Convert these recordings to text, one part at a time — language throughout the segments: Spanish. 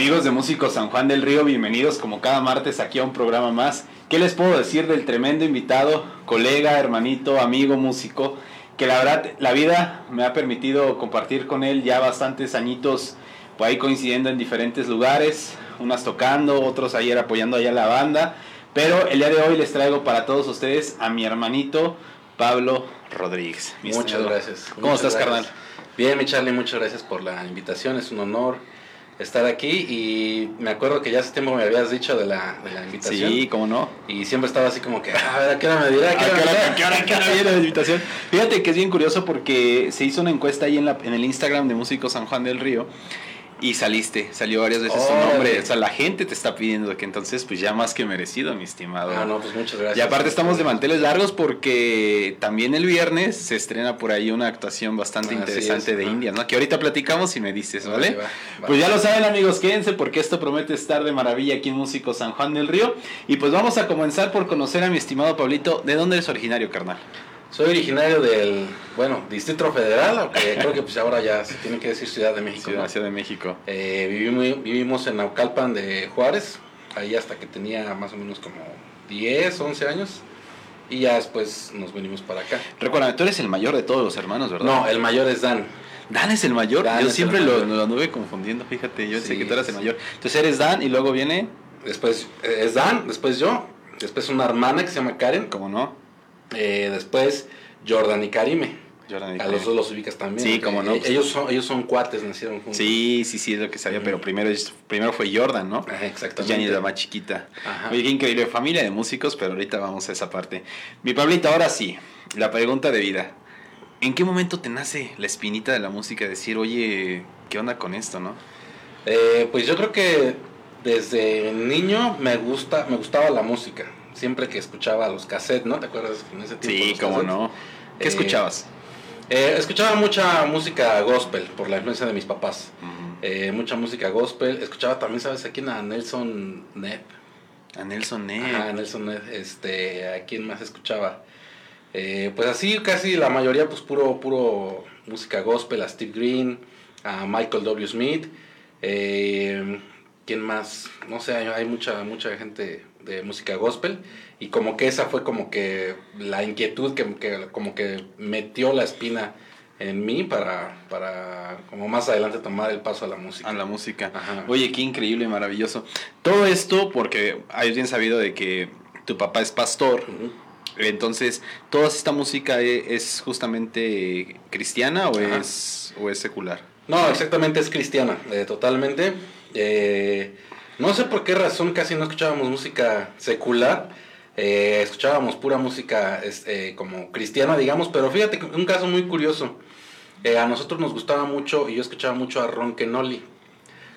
Amigos de Músicos San Juan del Río, bienvenidos como cada martes aquí a un programa más. ¿Qué les puedo decir del tremendo invitado, colega, hermanito, amigo, músico? Que la verdad, la vida me ha permitido compartir con él ya bastantes añitos, por ahí coincidiendo en diferentes lugares, unas tocando, otros ayer apoyando allá la banda. Pero el día de hoy les traigo para todos ustedes a mi hermanito Pablo Rodríguez. Muchas gracias. ¿Cómo estás, carnal? Bien, mi Charlie, muchas gracias por la invitación, es un honor estar aquí y me acuerdo que ya hace tiempo me habías dicho de la, de la invitación. Sí, cómo no. Y siempre estaba así como que, a ver, ¿a qué hora me dirá? ¿A qué hora, qué hora, qué hora viene la invitación? Fíjate que es bien curioso porque se hizo una encuesta ahí en, la, en el Instagram de Músicos San Juan del Río y saliste, salió varias veces tu nombre. O sea, la gente te está pidiendo que entonces, pues ya más que merecido, mi estimado. Ah, no, pues muchas gracias. Y aparte estamos de manteles largos porque también el viernes se estrena por ahí una actuación bastante interesante de India, ¿no? Que ahorita platicamos y me dices, ¿vale? Pues ya lo saben, amigos, quédense porque esto promete estar de maravilla aquí en Músico San Juan del Río. Y pues vamos a comenzar por conocer a mi estimado Pablito. ¿De dónde eres originario, carnal? Soy originario del, bueno, Distrito Federal, aunque creo que pues ahora ya se tiene que decir Ciudad de México. Ciudad, Ciudad de México. Eh, vivimos, vivimos en Naucalpan de Juárez, ahí hasta que tenía más o menos como 10, 11 años. Y ya después nos venimos para acá. Recuerda, tú eres el mayor de todos los hermanos, ¿verdad? No, el mayor es Dan. Dan es el mayor. yo siempre lo, lo, anduve confundiendo, fíjate. Yo sé que tú eres el mayor. Entonces eres Dan y luego viene. Después eh, es Dan, después yo, después una hermana que se llama Karen. ¿Cómo no? Eh, después Jordan y Karime. Jordan y a los dos los ubicas también. Sí, como no. Ellos son, ellos son cuates, nacieron juntos. Sí, sí, sí, es lo que sabía, pero primero, primero fue Jordan, ¿no? Ajá, exactamente. Jenny la más chiquita. Ajá. Oye, qué increíble familia de músicos, pero ahorita vamos a esa parte. Mi Pablito, ahora sí, la pregunta de vida. ¿En qué momento te nace la espinita de la música? Decir, oye, ¿qué onda con esto, no? Eh, pues yo creo que desde niño me gusta, me gustaba la música. Siempre que escuchaba los cassettes, ¿no? ¿Te acuerdas en ese tiempo? Sí, cómo no. ¿Qué escuchabas? Eh, escuchaba mucha música gospel por la influencia de mis papás. Uh -huh. eh, mucha música gospel. Escuchaba también, ¿sabes? A quién? A Nelson Nepp. A Nelson Nepp. Ajá, Nelson Nepp. Este, ¿A quién más escuchaba? Eh, pues así, casi la mayoría, pues puro, puro música gospel. A Steve Green, a Michael W. Smith. Eh, ¿Quién más? No sé, hay, hay mucha, mucha gente de música gospel y como que esa fue como que la inquietud que, que, como que metió la espina en mí para, para como más adelante tomar el paso a la música. A la música. Ajá. Oye, qué increíble, maravilloso. Todo esto porque hay bien sabido de que tu papá es pastor. Uh -huh. Entonces, ¿toda esta música e, es justamente cristiana o, es, o es secular? No, exactamente es cristiana, eh, totalmente. Eh, no sé por qué razón casi no escuchábamos música secular. Eh, escuchábamos pura música este, como cristiana, digamos, pero fíjate, un caso muy curioso. Eh, a nosotros nos gustaba mucho y yo escuchaba mucho a Ron Kenoli.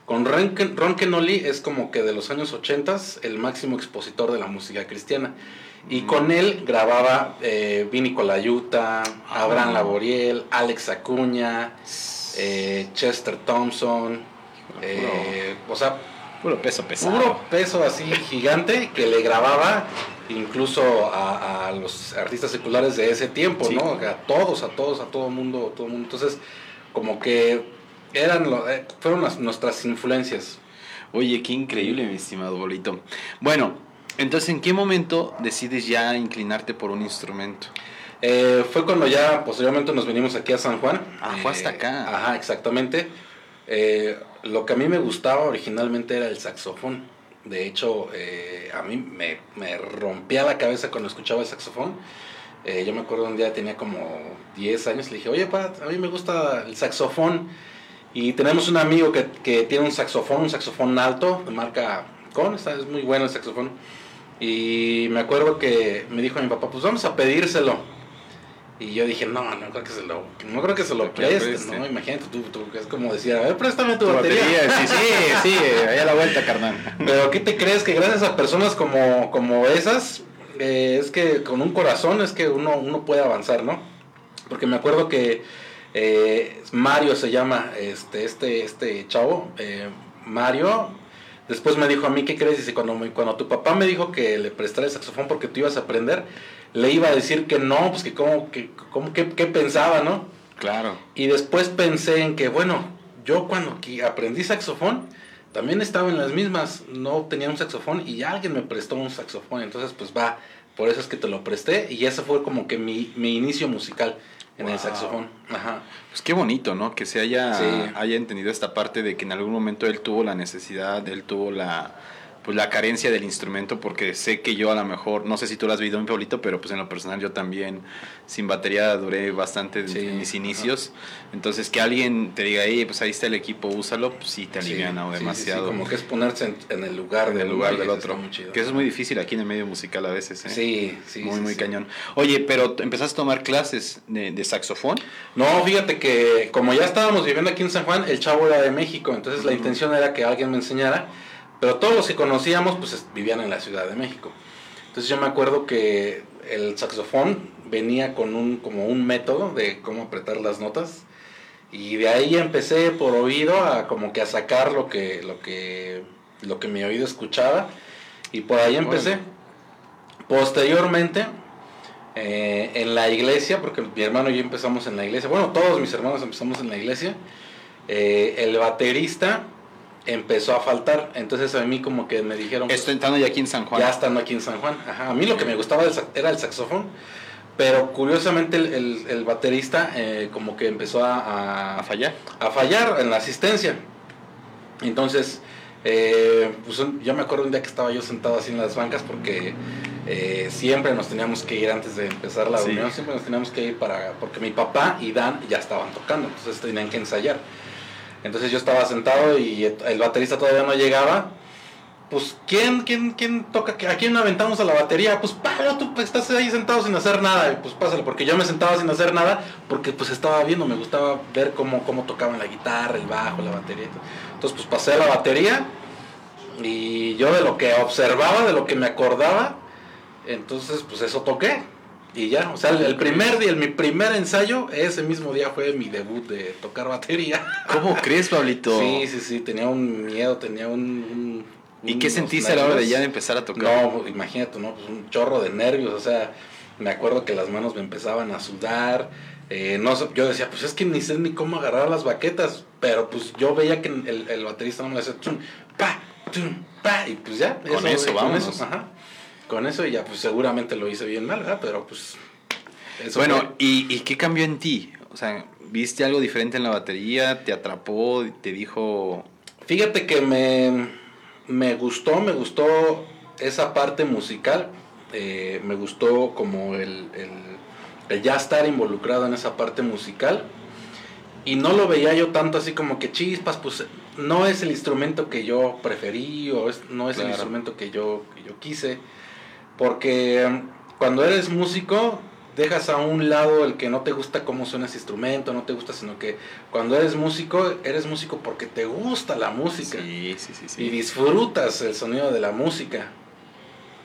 Con Ron, Ron Kenoli es como que de los años 80 el máximo expositor de la música cristiana. Y mm. con él grababa eh, Vini Colaiuta, ah. Abraham Laboriel, Alex Acuña, eh, Chester Thompson. o sea, Puro peso pesado. Puro peso así gigante que le grababa incluso a, a, los artistas seculares de ese tiempo, sí. ¿no? A todos, a todos, a todo mundo, todo mundo. Entonces, como que eran eh, fueron las, nuestras influencias. Oye, qué increíble, mi estimado bolito. Bueno, entonces, ¿en qué momento decides ya inclinarte por un instrumento? Eh, fue cuando ya posteriormente nos venimos aquí a San Juan. Ah, fue hasta acá. Eh, ajá, exactamente. Eh, lo que a mí me gustaba originalmente era el saxofón. De hecho, eh, a mí me, me, rompía la cabeza cuando escuchaba el saxofón. Eh, yo me acuerdo un día tenía como 10 años, le dije, oye, pa, a mí me gusta el saxofón. Y tenemos un amigo que, que tiene un saxofón, un saxofón alto, de marca Con, está, es muy bueno el saxofón. Y me acuerdo que me dijo a mi papá, pues vamos a pedírselo. Y yo dije, no, no creo que se lo, no creo que se lo preste, no, imagínate tú, tú, es como decir, a ver, préstame tu, tu batería. batería. Sí, sí, sí, ahí a la vuelta, carnal. Pero ¿qué te crees? Que gracias a personas como, como esas, eh, es que con un corazón es que uno, uno puede avanzar, ¿no? Porque me acuerdo que eh, Mario se llama este, este, este chavo, eh, Mario, después me dijo a mí, ¿qué crees? Dice, cuando, cuando tu papá me dijo que le prestara el saxofón porque tú ibas a aprender, le iba a decir que no, pues que cómo, que, cómo, qué, qué pensaba, ¿no? Claro. Y después pensé en que, bueno, yo cuando aprendí saxofón, también estaba en las mismas, no tenía un saxofón y alguien me prestó un saxofón, entonces pues va, por eso es que te lo presté y ese fue como que mi, mi inicio musical en el saxofón. Ajá. Pues qué bonito, ¿no? Que se haya, Sí. haya entendido esta parte de que en algún momento él tuvo la necesidad, él tuvo la pues la carencia del instrumento porque sé que yo a lo mejor, no sé si tú lo has vivido en Pablito, pero pues en lo personal yo también sin batería duré bastante Sí, en mis ajá. inicios. Entonces que alguien te diga, hey, pues ahí está el equipo, úsalo, pues sí te aliviana sí, sí, sí, demasiado. como que es ponerse en, en el lugar en del el lugar del otro. chido. Que eso es muy difícil aquí en el medio musical a veces, ¿eh? Sí, sí. muy, muy cañón. Oye, pero empezaste a tomar clases de, de saxofón. No, fíjate que como ya estábamos viviendo aquí en San Juan, el chavo era de México, entonces la Ujú. intención era que alguien me enseñara, pero todos los que conocíamos pues es- vivían en la Ciudad de México. Entonces yo me acuerdo que el saxofón venía con un como un método de cómo apretar las notas y de ahí empecé por oído a como que a sacar lo que lo que lo que mi oído escuchaba y por ahí empecé. Órale. Posteriormente eh, en la iglesia, porque mi hermano y yo empezamos en la iglesia, bueno, todos mis hermanos empezamos en la iglesia, eh, el baterista empezó a faltar, entonces a mí como que me dijeron, pues, Esto entrando ya aquí en San Juan. ya estando aquí en San Juan, Ajá, a mí lo que me gustaba era el saxofón, pero curiosamente el, el- el baterista eh, como que empezó a, a- a fallar. a fallar en la asistencia. Entonces, eh, pues yo me acuerdo un día que estaba yo sentado así en las bancas porque eh, siempre nos teníamos que ir antes de empezar la Sí. reunión, siempre nos teníamos que ir para, porque mi papá y Dan ya estaban tocando, entonces tenían que ensayar. Entonces yo estaba sentado y el baterista todavía no llegaba. Pues, ¿quién, quién, quién toca? ¿A quién aventamos a la batería? Pues, Pablo, tú pues, estás ahí sentado sin hacer nada. Y pues, pásale, porque yo me sentaba sin hacer nada, porque pues estaba viendo, me gustaba ver cómo, cómo tocaban la guitarra, el bajo, la batería. Entonces, pues pasé a la batería y yo de lo que observaba, de lo que me acordaba, entonces, pues eso toqué. Y ya, o sea, el, primer día, el- mi primer ensayo, ese mismo día fue mi debut de tocar batería. ¿Cómo crees, Pablito? Sí, sí, sí, tenía un miedo, tenía un... un- ¿Y qué sentiste a la hora de ya de empezar a tocar? No, imagínate, ¿no? Pues un chorro de nervios, o sea, me acuerdo que las manos me empezaban a sudar, eh, no yo decía, pues es que ni sé ni cómo agarrar las baquetas, pero pues yo veía que el, el baterista no me hacía tum, pa, tum, pa, y pues ya. Con eso, vámonos. ajá. Con eso y ya, pues seguramente lo hice bien mal, ¿verdad? Pero pues... eso bueno, fue. ¿y, ¿y qué cambió en ti? O sea, ¿viste algo diferente en la batería? ¿Te atrapó? ¿Te dijo...? Fíjate que me, me gustó, me gustó esa parte musical, eh, me gustó como el, el, el ya estar involucrado en esa parte musical y no lo veía yo tanto así como que chispas, pues no es el instrumento que yo preferí o es- no es el instrumento que yo, que yo quise, porque mm, cuando eres músico dejas a un lado el que no te gusta cómo suena ese instrumento, no te gusta, sino que cuando eres músico, eres músico porque te gusta la música Sí, sí, sí. y disfrutas el sonido de la música.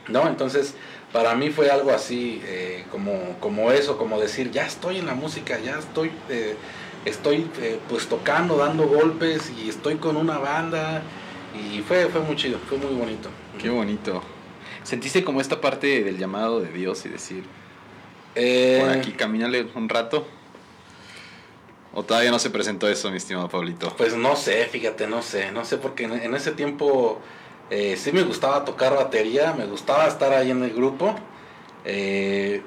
¿No? Entonces, para mí fue algo así, eh, como, como eso, como decir, ya estoy en la música, ya estoy, eh, estoy eh, pues tocando, dando golpes y estoy con una banda. Y fue, fue muy chido, fue muy bonito. Qué bonito. ¿Sentiste como esta parte del llamado de Dios y decir, Eh, por aquí, camínale un rato? ¿O todavía no se presentó eso, mi estimado Pablito? Pues no sé, fíjate, no sé, no sé, porque en, en ese tiempo eh, sí me gustaba tocar batería, me gustaba estar ahí en el grupo. eh,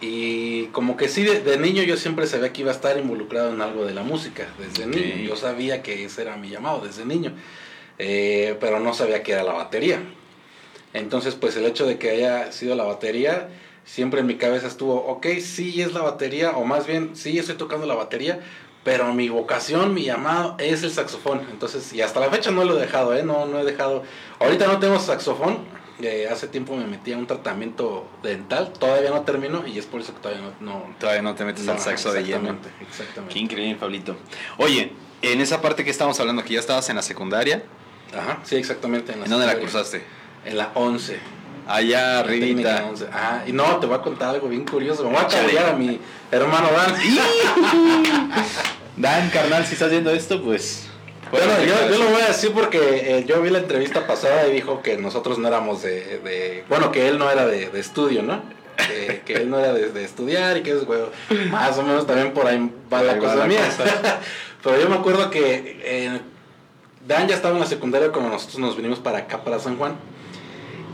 y como que sí, de, de niño yo siempre sabía que iba a estar involucrado en algo de la música, desde niño. Yo sabía que ese era mi llamado, desde niño. eh, pero no sabía que era la batería. Entonces, pues el hecho de que haya sido la batería, siempre en mi cabeza estuvo, ok, sí es la batería, o más bien, sí estoy tocando la batería, pero mi vocación, mi llamado es el saxofón. Entonces, y hasta la fecha no lo he dejado, ¿eh? No, no he dejado. Ahorita no tengo saxofón. eh, hace tiempo me metí a un tratamiento dental, todavía no termino y es por eso que todavía no... no Todavía no te metes no, al saxo de lleno. exactamente, Exactamente. Qué increíble, Pablito. Oye, en esa parte que estamos hablando, que ya estabas en la secundaria, Ajá, sí, exactamente. ¿en dónde la secundaria. cursaste? En la 11. Allá arribita. 11. Ah, y no, te voy a contar algo bien curioso. Me voy a cabrear a mi hermano Dan. Dan, carnal, si estás viendo esto, pues... Bueno, yo, yo lo voy a decir porque eh, yo vi la entrevista pasada y dijo que nosotros no éramos de... de- bueno, que él no era de, de estudio, ¿no? Que, que él no era de, de estudiar y que es, güey, más o menos también por ahí va la cosa mía. Pero yo me acuerdo que eh, Dan ya estaba en la secundaria cuando nosotros nos vinimos para acá, para San Juan.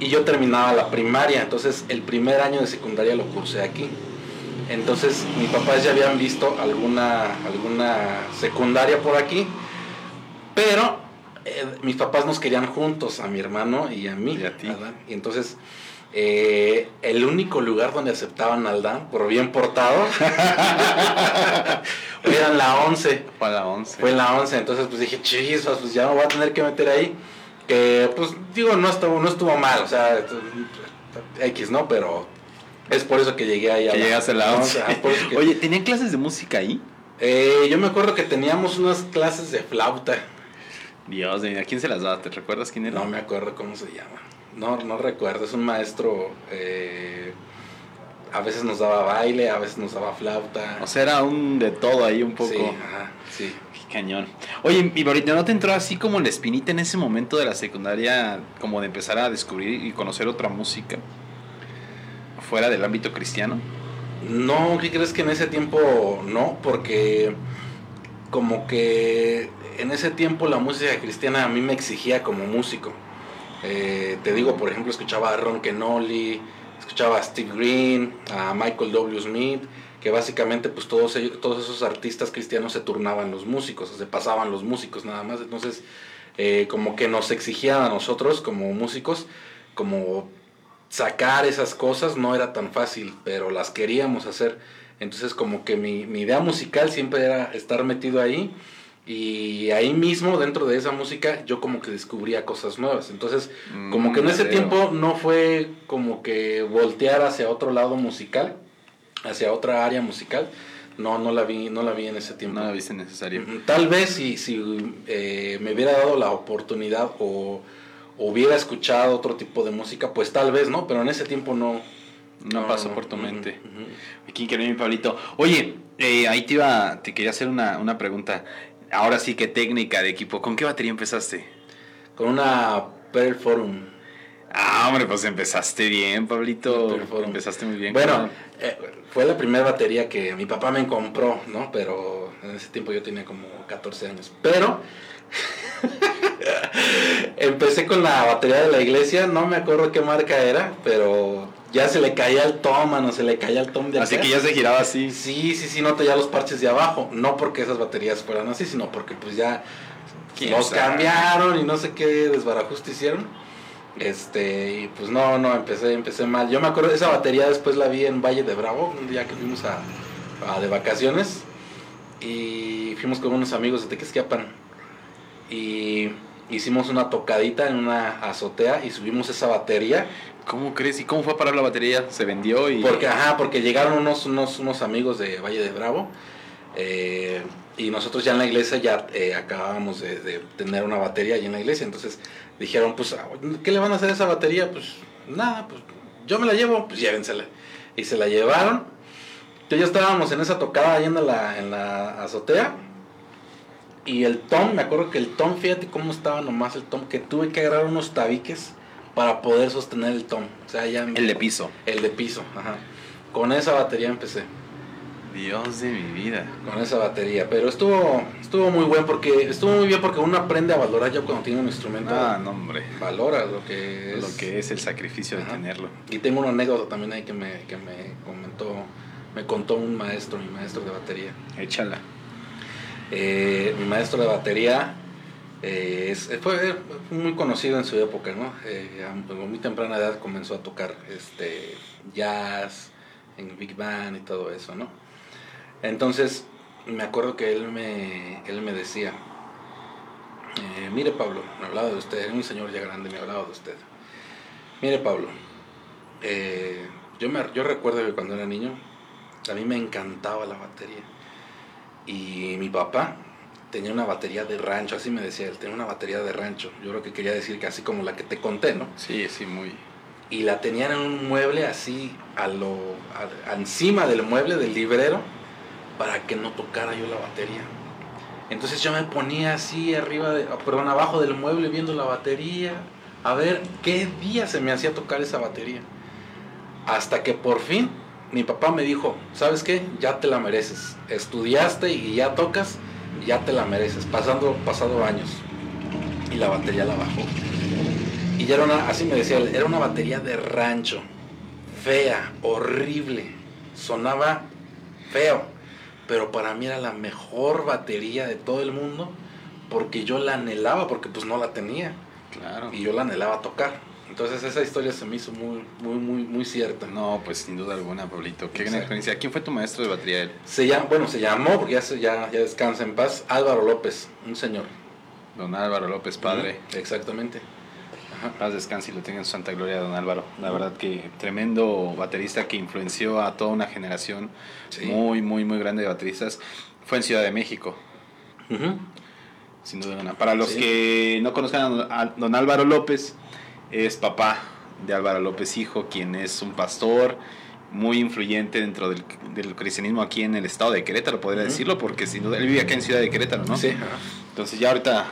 Y yo terminaba la primaria, entonces el primer año de secundaria lo cursé aquí. Entonces mis papás ya habían visto alguna, alguna secundaria por aquí, pero eh, mis papás nos querían juntos, a mi hermano y a mí. Y a ti. ¿verdad? Y entonces eh, el único lugar donde aceptaban al Dan, por bien portado, era en la 11. Fue la 11. Fue en la 11, entonces pues dije, chispas, pues ya me voy a tener que meter ahí. Que pues digo, no estuvo, no estuvo mal, o sea, X, ¿no? Pero es por eso que llegué ahí a que llegaste a la 11. por eso que- Oye, ¿tenían clases de música ahí? Eh, yo me acuerdo que teníamos unas clases de flauta. Dios, ¿a quién se las daba? ¿Te recuerdas quién era? No me acuerdo cómo se llama. No, no recuerdo. Es un maestro. eh, a veces nos daba baile, a veces nos daba flauta. O sea, era un de todo ahí un poco. Sí, ajá, sí. Cañón. Oye, y ahorita no te entró así como la espinita en ese momento de la secundaria, como de empezar a descubrir y conocer otra música fuera del ámbito cristiano. No, ¿qué crees que en ese tiempo no? Porque como que en ese tiempo la música cristiana a mí me exigía como músico. Eh, te digo, por ejemplo, escuchaba a Ron Kenoli, escuchaba a Steve Green, a Michael W. Smith, que básicamente pues todos, ellos- todos esos artistas cristianos se turnaban los músicos, se pasaban los músicos nada más. Entonces, eh, como que nos exigían a nosotros como músicos, como sacar esas cosas no era tan fácil, pero las queríamos hacer. Entonces como que mi, mi idea musical siempre era estar metido ahí y ahí mismo dentro de esa música yo como que descubría cosas nuevas. Entonces como que en Mm, ese tiempo no fue como que voltear hacia otro lado musical, hacia otra área musical. No, no la vi, no la vi en ese tiempo. No la viste necesario. Mm, Tal vez si, si eh, me hubiera dado la oportunidad o hubiera escuchado otro tipo de música, pues tal vez, ¿no? Pero en ese tiempo no. No pasó por tu mente. Aquí quiero mi Pablito. Oye, eh, ahí te iba, te quería hacer una, una pregunta. Ahora sí que técnica de equipo. ¿Con qué batería empezaste? Con una Pearl Forum. Ah, hombre, pues empezaste bien, Pablito. Empezaste muy bien. Bueno, eh, fue la primera batería que mi papá me compró, ¿no? Pero en ese tiempo yo tenía como 14 años. Pero empecé con la batería de la iglesia, no me acuerdo qué marca era, pero ya se le caía el tom, mano, se le caía el tom de así acá. que ya se giraba así. Sí, sí, sí, no traía los parches de abajo. No porque esas baterías fueran así, sino porque pues ya ¿Quién los sabe? cambiaron y no sé qué desbarajuste hicieron. Este, y pues no, no, empecé, empecé mal. Yo me acuerdo de esa batería después la vi en Valle de Bravo, un día que fuimos a, a de vacaciones. Y fuimos con unos amigos de Tequesquiapan. Y hicimos una tocadita en una azotea y subimos esa batería. ¿Cómo crees? ¿Y cómo fue a parar la batería? Se vendió y... Porque, ajá, porque llegaron unos, unos, unos amigos de Valle de Bravo. eh, y nosotros ya en la iglesia ya eh, acabábamos de, de tener una batería ahí en la iglesia. Entonces dijeron, pues, ¿qué le van a hacer a esa batería? Pues nada, pues yo me la llevo, pues llévensela. Y se la llevaron. Entonces ya estábamos en esa tocada ahí en la, en la azotea. Y el tom, me acuerdo que el tom, fíjate cómo estaba nomás el tom, que tuve que agarrar unos tabiques para poder sostener el tom. O sea, ya El de piso. el de piso, ajá. Con esa batería empecé, Dios de mi vida. con esa batería. Pero estuvo, estuvo muy buen porque, estuvo muy bien porque uno aprende a valorar ya cuando tiene un instrumento. Ah, no, hombre. Valora lo que es. Lo que es el sacrificio de tenerlo. Y tengo una anécdota también ahí que me, que me comentó, me contó un maestro, mi maestro de batería. Échala. Eh, mi maestro de batería eh, es- fue muy conocido en su época, ¿no? Eh, a muy temprana edad comenzó a tocar este, jazz en Big Band y todo eso, ¿no? Entonces, me acuerdo que él me, él me decía, eh, mire Pablo, me hablaba de usted, era un señor ya grande, me hablaba de usted. Mire Pablo, eh, yo, me, yo recuerdo que cuando era niño, a mí me encantaba la batería. Y mi papá tenía una batería de rancho, así me decía él, tenía una batería de rancho. Yo creo que quería decir que así como la que te conté, ¿no? Sí, sí, muy... Y la tenían en un mueble así, a lo, a- encima del mueble del librero, para que no tocara yo la batería. Entonces yo me ponía así arriba, de, perdón, abajo del mueble viendo la batería, a ver qué día se me hacía tocar esa batería. Hasta que por fin mi papá me dijo, ¿sabes qué? Ya te la mereces. Estudiaste y ya tocas, ya te la mereces. Pasando, pasado años. y la batería la bajó. Y ya era una, así me decía era una batería de rancho, fea, horrible, sonaba feo, pero para mí era la mejor batería de todo el mundo porque yo la anhelaba, porque pues no la tenía. Claro. Y yo la anhelaba tocar. Entonces esa historia se me hizo muy, muy, muy, muy cierta. No, pues sin duda alguna, Pablito. Qué gran experiencia. ¿Quién fue tu maestro de batería? Él? Se llama, bueno, se llamó, porque ya, ya, ya descansa en paz, Álvaro López, un señor. Don Álvaro López, padre. Exactamente. Paz descanse y lo tenga en santa gloria, don Álvaro. La verdad que tremendo baterista que influenció a toda una generación sí. muy, muy, muy grande de bateristas. Fue en Ciudad de México. Uh -huh. Sin duda alguna. Para los sí. que no conozcan a don Álvaro López, es papá de Álvaro López Hijo, quien es un pastor muy influyente dentro del, del cristianismo aquí en el estado de Querétaro, podría uh -huh. decirlo, porque sin duda, él vive acá en Ciudad de Querétaro, ¿no? Sí. Entonces ya ahorita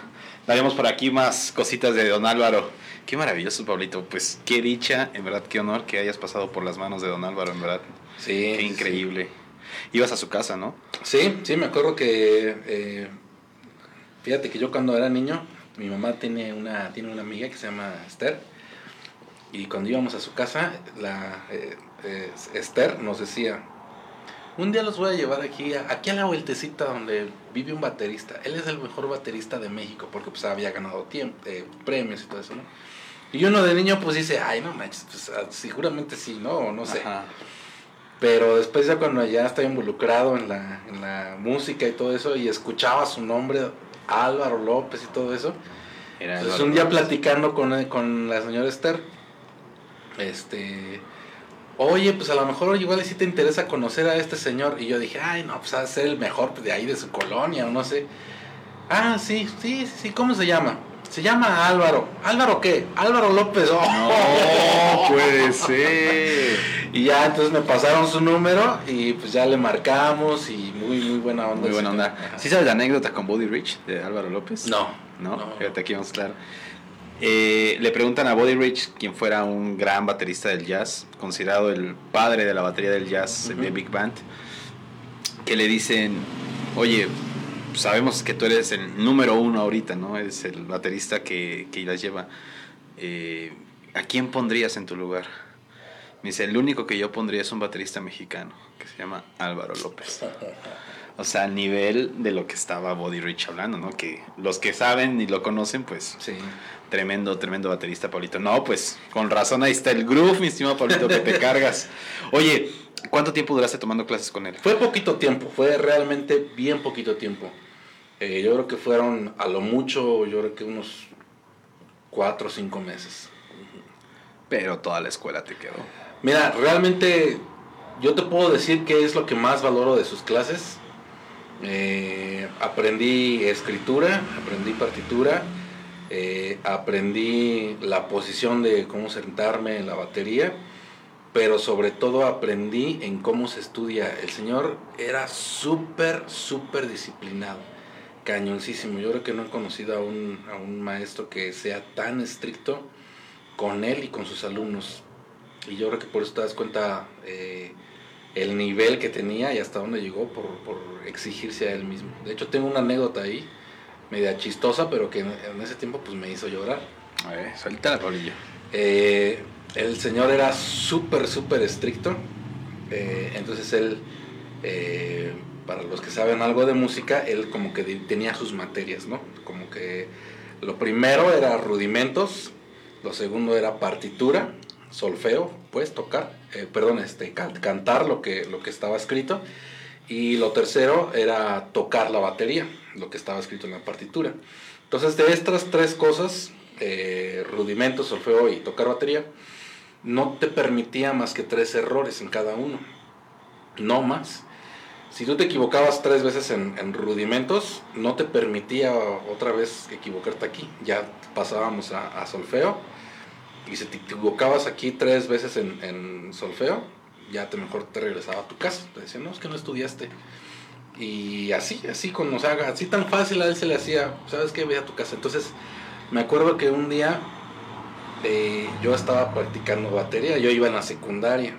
daremos por aquí más cositas de don Álvaro. Qué maravilloso, Pablito. Pues qué dicha, en verdad, qué honor que hayas pasado por las manos de don Álvaro, en verdad. Sí. Qué increíble. Sí. Ibas a su casa, ¿no? Sí, sí, me acuerdo que... Eh, fíjate que yo cuando era niño, mi mamá tiene una, tiene una amiga que se llama Esther. Y cuando íbamos a su casa, la eh, eh, Esther nos decía, un día los voy a llevar aquí, a, aquí a la vueltecita donde vive un baterista. Él es el mejor baterista de México, porque pues había ganado tiempo, eh, premios y todo eso, ¿no? Y uno de niño pues dice, ay, no manches, pues seguramente sí, ¿no? No sé. Ajá. Pero después ya cuando ya estaba involucrado en la, en la música y todo eso, y escuchaba su nombre, Álvaro López y todo eso, Era entonces un día López. platicando con, con la señora Esther, este oye, pues a lo mejor igual sí te interesa conocer a este señor. Y yo dije, ay, no, pues a ser el mejor de ahí de su colonia o no sé. Ah, sí, sí, sí, ¿cómo se llama? Se llama Álvaro. ¿Álvaro qué? Álvaro López. Oh, no puede ser. Y ya entonces me pasaron su número y pues ya le marcamos y muy, muy buena onda. Muy buena onda. ¿Sí sabes la anécdota con Body Rich de Álvaro López? No. ¿No? no Fíjate, aquí vamos claro. Eh, le preguntan a Buddy Rich, quien fuera un gran baterista del jazz, considerado el padre de la batería del jazz uh -huh. de Big Band, que le dicen, oye, sabemos que tú eres el número uno ahorita, ¿no? Eres el baterista que, que las lleva. Eh, ¿A quién pondrías en tu lugar? Me dice, el único que yo pondría es un baterista mexicano, que se llama Álvaro López. O sea, a nivel de lo que estaba Body Rich hablando, ¿no? Que los que saben y lo conocen, pues... Sí. Tremendo, tremendo baterista, Pablito. No, pues, con razón ahí está el groove, mi estimado Pablito, que te cargas. Oye, ¿cuánto tiempo duraste tomando clases con él? Fue poquito tiempo, fue realmente bien poquito tiempo. Eh, yo creo que fueron, a lo mucho, yo creo que unos cuatro o cinco meses. Pero toda la escuela te quedó. Mira, realmente yo te puedo decir qué es lo que más valoro de sus clases. Eh, aprendí escritura, aprendí partitura, eh, aprendí la posición de cómo sentarme en la batería, pero sobre todo aprendí en cómo se estudia. El señor era súper, súper disciplinado, cañoncísimo. Yo creo que no he conocido a un, a un maestro que sea tan estricto con él y con sus alumnos. Y yo creo que por eso te das cuenta eh, el nivel que tenía y hasta dónde llegó por, por, exigirse a él mismo. De hecho, tengo una anécdota ahí, media chistosa, pero que en, en ese tiempo pues me hizo llorar. A ver, suelta la polilla. Eh, el señor era súper, súper estricto. Eh, entonces él, eh, para los que saben algo de música, él como que tenía sus materias, ¿no? Como que lo primero era rudimentos, lo segundo era partitura, solfeo, pues tocar, eh, perdón, este, can cantar lo que, lo que estaba escrito. Y lo tercero era tocar la batería, lo que estaba escrito en la partitura. Entonces, de estas tres cosas, eh, rudimentos, solfeo y tocar batería, no te permitía más que tres errores en cada uno, no más. Si tú te equivocabas tres veces en, en rudimentos, no te permitía otra vez equivocarte aquí. Ya pasábamos a, solfeo y si te equivocabas aquí tres veces en, en, solfeo, ya te mejor te regresaba a tu casa. Te decían, no, es que no estudiaste. Y así, así, con, o sea, así tan fácil a él se le hacía, ¿sabes qué? Ve a tu casa. Entonces, me acuerdo que un día eh, yo estaba practicando batería, yo iba en la secundaria.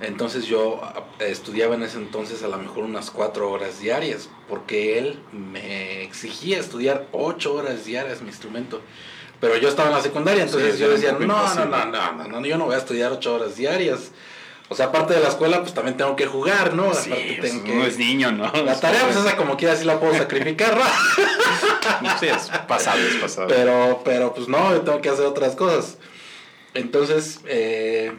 Entonces yo estudiaba en ese entonces a lo mejor unas cuatro horas diarias, porque él me exigía estudiar ocho horas diarias mi instrumento. Pero yo estaba en la secundaria, entonces yo decía, no, no, no, no, no, yo no voy a estudiar ocho horas diarias. O sea, aparte de la escuela, pues también tengo que jugar, ¿no? Sí, pues, que... uno es niño, ¿no? La tarea, pues esa como quiera sí la puedo sacrificar, ¿no? Sí, es pasable, es pasable. Pero, pero pues no, yo tengo que hacer otras cosas. Entonces, eh,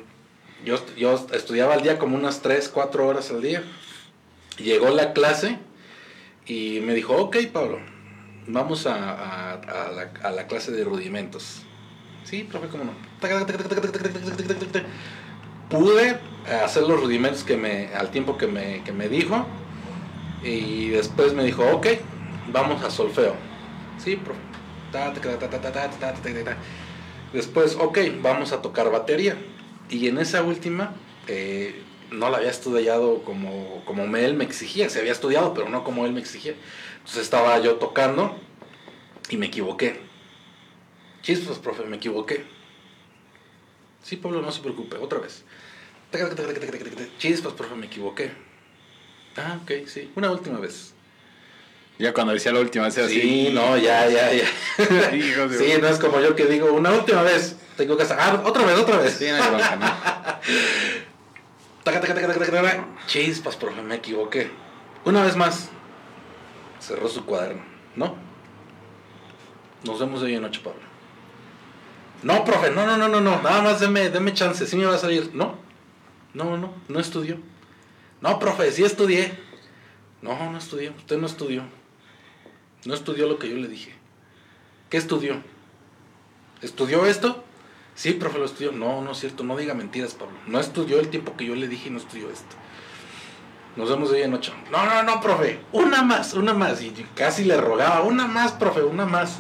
yo, yo estudiaba al día como unas 3, 4 horas al día. Llegó la clase y me dijo, ok, Pablo, vamos a, a, a la, a la clase de rudimentos. Sí, profe, ¿cómo no? pude eh, hacer los rudimentos que me, al tiempo que me, que me dijo. Y después me dijo, ok, vamos a solfeo. Sí, profe. Después, ok, vamos a tocar batería. Y en esa última, eh, no la había estudiado como, como él me exigía. Se había estudiado, pero no como él me exigía. Entonces estaba yo tocando y me equivoqué. Chispas, profe, me equivoqué. Sí, Pablo, no se preocupe, otra vez. Chispas, profe, me equivoqué. Ah, ok, sí. Una última vez. Ya cuando decía la última vez era Sí, así. no, ya, ya, ya. Sí, no es como yo que digo, una última vez. Tengo que ah, otra vez, otra vez. Sí, no hay. Chispas, profe, me equivoqué. Una vez más. Cerró su cuaderno. ¿No? Nos vemos hoy en noche, Pablo. No, profe, no, no, no, no, no. Nada más deme, deme chance. Sí me va a salir. No. No, no, no estudió. No, profe, sí estudié. No, no estudió. Usted no estudió. No estudió lo que yo le dije. ¿Qué estudió? ¿Estudió esto? Sí, profe, lo estudió. No, no es cierto. No diga mentiras, Pablo. No estudió el tiempo que yo le dije y no estudió esto. Nos vemos hoy en ocho. No, no, no, profe. Una más, una más. Y casi le rogaba. Una más, profe, una más.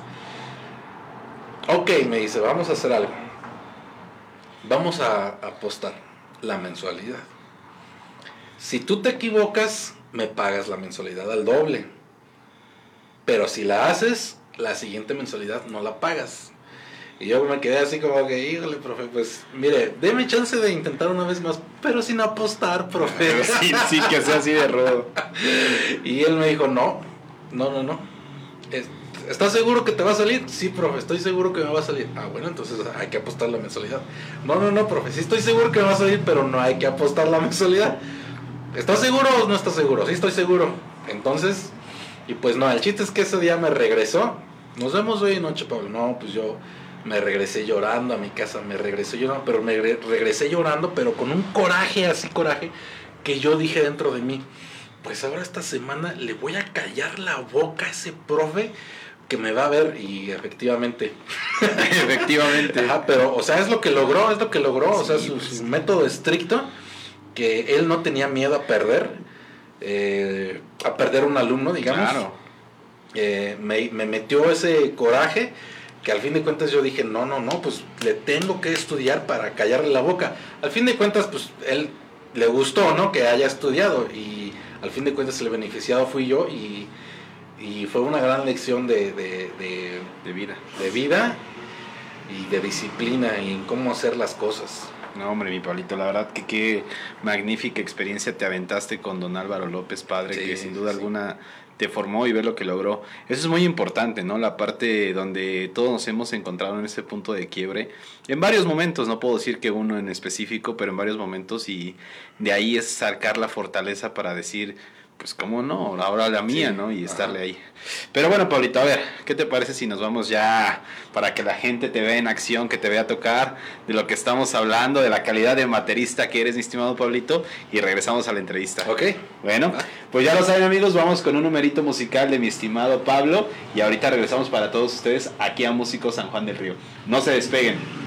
Ok, me dice, vamos a hacer algo. Vamos a apostar la mensualidad. Si tú te equivocas, me pagas la mensualidad al doble. Pero si la haces, la siguiente mensualidad no la pagas. Y yo me quedé así como que, híjole, profe, pues mire, deme chance de intentar una vez más, pero sin apostar, profe. Sí, sí, que sea así de rudo. Y él me dijo, no, no, no, no. Es- ¿Estás seguro que te va a salir? Sí, profe, estoy seguro que me va a salir. Ah, bueno, entonces hay que apostar la mensualidad. No, no, no, profe, sí estoy seguro que me va a salir, pero no hay que apostar la mensualidad. ¿Estás seguro o no estás seguro? Sí, estoy seguro. Entonces, y pues no, el chiste es que ese día me regresó. Nos vemos hoy noche, Pablo. No, pues yo me regresé llorando a mi casa, me regresé llorando, pero me re- regresé llorando, pero con un coraje, así coraje, que yo dije dentro de mí, pues ahora esta semana le voy a callar la boca a ese profe que me va a ver y efectivamente Efectivamente. Ajá, pero, o sea, es lo que logró, es lo que logró, o sea, su, pues. su método estricto, que él no tenía miedo a perder, eh, a perder un alumno, digamos. Claro. Eh, me, me metió ese coraje que al fin de cuentas yo dije, no, no, no, pues le tengo que estudiar para callarle la boca. Al fin de cuentas, pues él le gustó, ¿no? Que haya estudiado y al fin de cuentas el beneficiado fui yo y, y fue una gran lección de, de- de- De vida. de vida y de disciplina y en cómo hacer las cosas. No, hombre, mi Pablito, la verdad que qué magnífica experiencia te aventaste con don Álvaro López, padre, Sí, que sin duda sí. alguna te formó y ver lo que logró. Eso es muy importante, ¿no? La parte donde todos nos hemos encontrado en ese punto de quiebre. En varios momentos, no puedo decir que uno en específico, pero en varios momentos y de ahí es sacar la fortaleza para decir, pues cómo no, ahora la mía, Sí, ¿no? Y ajá. estarle ahí. Pero bueno, Pablito, a ver, ¿qué te parece si nos vamos ya para que la gente te vea en acción, que te vea tocar, de lo que estamos hablando, de la calidad de materista que eres, mi estimado Pablito, y regresamos a la entrevista? ¿Ok? Bueno, Ah. pues ya lo saben amigos, vamos con un numerito musical de mi estimado Pablo y ahorita regresamos para todos ustedes aquí a Músico San Juan del Río. No se despeguen.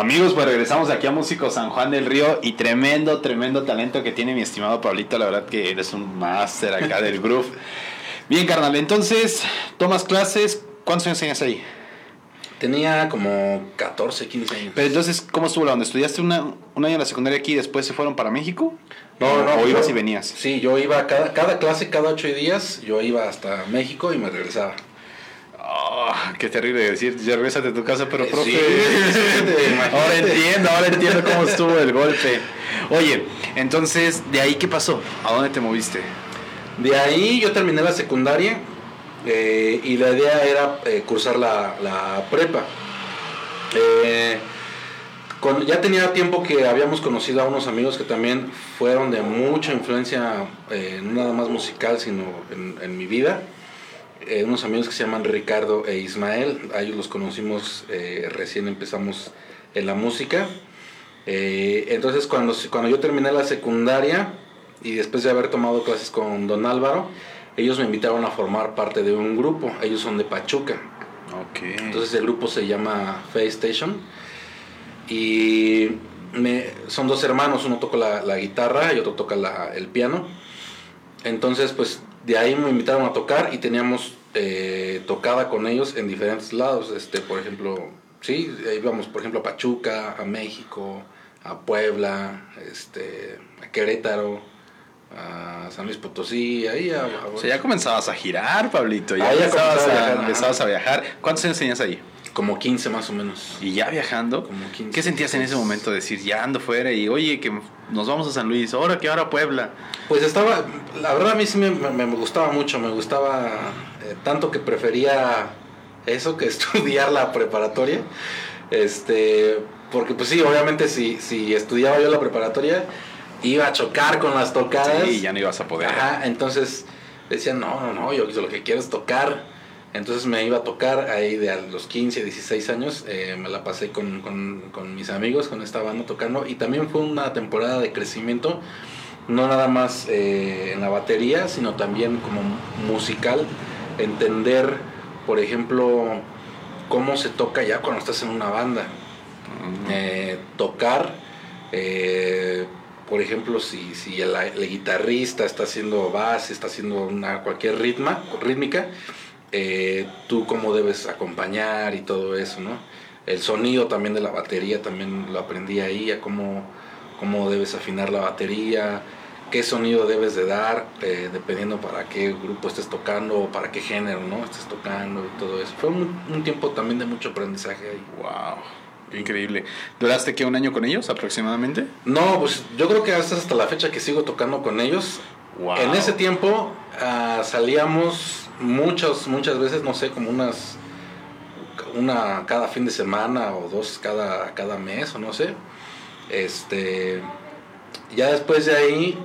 Amigos, pues regresamos aquí a Músico San Juan del Río y tremendo, tremendo talento que tiene mi estimado Pablito. La verdad que eres un máster acá del groove. Bien, carnal, entonces, tomas clases. ¿Cuántos años tenías ahí? Tenía como 14, 15 años. Pero entonces, ¿cómo estuvo la onda? ¿Estudiaste una, un año en la secundaria aquí y después se fueron para México? No, no. ¿O ibas y venías? Sí, yo iba cada, cada clase, cada ocho días, yo iba hasta México y me regresaba. Ah, qué terrible decir, ya regresate a tu casa, pero Sí, profe. ahora entiendo, ahora entiendo cómo estuvo el golpe. Oye, entonces, ¿de ahí qué pasó? ¿A dónde te moviste? De ahí yo terminé la secundaria eh, y la idea era eh, cursar la, la prepa. Eh, con- ya tenía tiempo que habíamos conocido a unos amigos que también fueron de mucha influencia, eh, no nada más musical, sino en, en mi vida. Eh, unos amigos que se llaman Ricardo e Ismael, a ellos los conocimos eh, recién empezamos en la música. Eh, entonces cuando, cuando yo terminé la secundaria y después de haber tomado clases con Don Álvaro, ellos me invitaron a formar parte de un grupo, ellos son de Pachuca. Ok. Entonces el grupo se llama Face Station y me- son dos hermanos, uno toca la, la guitarra y otro toca la- el piano. Entonces pues de ahí me invitaron a tocar y teníamos eh, tocada con ellos en diferentes lados. Este, por ejemplo, sí, íbamos por ejemplo a Pachuca, a México, a Puebla, este, a Querétaro, a San Luis Potosí, ahí a, a- O sea, ya comenzabas a girar, Pablito. Ya, Ah, ya empezabas, comenzaba a a, viajar, ajá. empezabas a viajar. ¿Cuántos años tenías ahí? Como 15 más o menos. Y ya viajando, Como 15. ¿qué sentías en ese momento? Decir, ya ando fuera y oye, que nos vamos a San Luis, ahora que ahora Puebla. Pues estaba, la verdad a mí sí me, me- me gustaba mucho, me gustaba eh, tanto que prefería eso que estudiar la preparatoria. Este, porque pues sí, obviamente si, si estudiaba yo la preparatoria iba a chocar con las tocadas. Sí, ya no ibas a poder. Ajá, entonces decían, no, no, no, yo lo que quiero es tocar. Entonces me iba a tocar ahí de a los 15, 16 años, eh, me la pasé con, con, con mis amigos, con esta banda tocando. Y también fue una temporada de crecimiento, no nada más eh, en la batería, sino también como musical, entender, por ejemplo, cómo se toca ya cuando estás en una banda, Eh, tocar, por ejemplo, si, si el, el guitarrista está haciendo base, está haciendo una, cualquier ritma, rítmica, eh, tú cómo debes acompañar y todo eso, ¿no? El sonido también de la batería también lo aprendí ahí, a cómo, cómo debes afinar la batería, qué sonido debes de dar, eh, dependiendo para qué grupo estés tocando o para qué género, ¿no? Estés tocando y todo eso. Fue un, un tiempo también de mucho aprendizaje ahí. Wow, increíble. ¿Duraste qué un año con ellos aproximadamente? No, pues yo creo que hasta, hasta la fecha que sigo tocando con ellos. Wow. En ese tiempo ah, salíamos muchas, muchas veces, no sé, como unas, una cada fin de semana o dos cada, cada mes o no sé. Este, ya después de ahí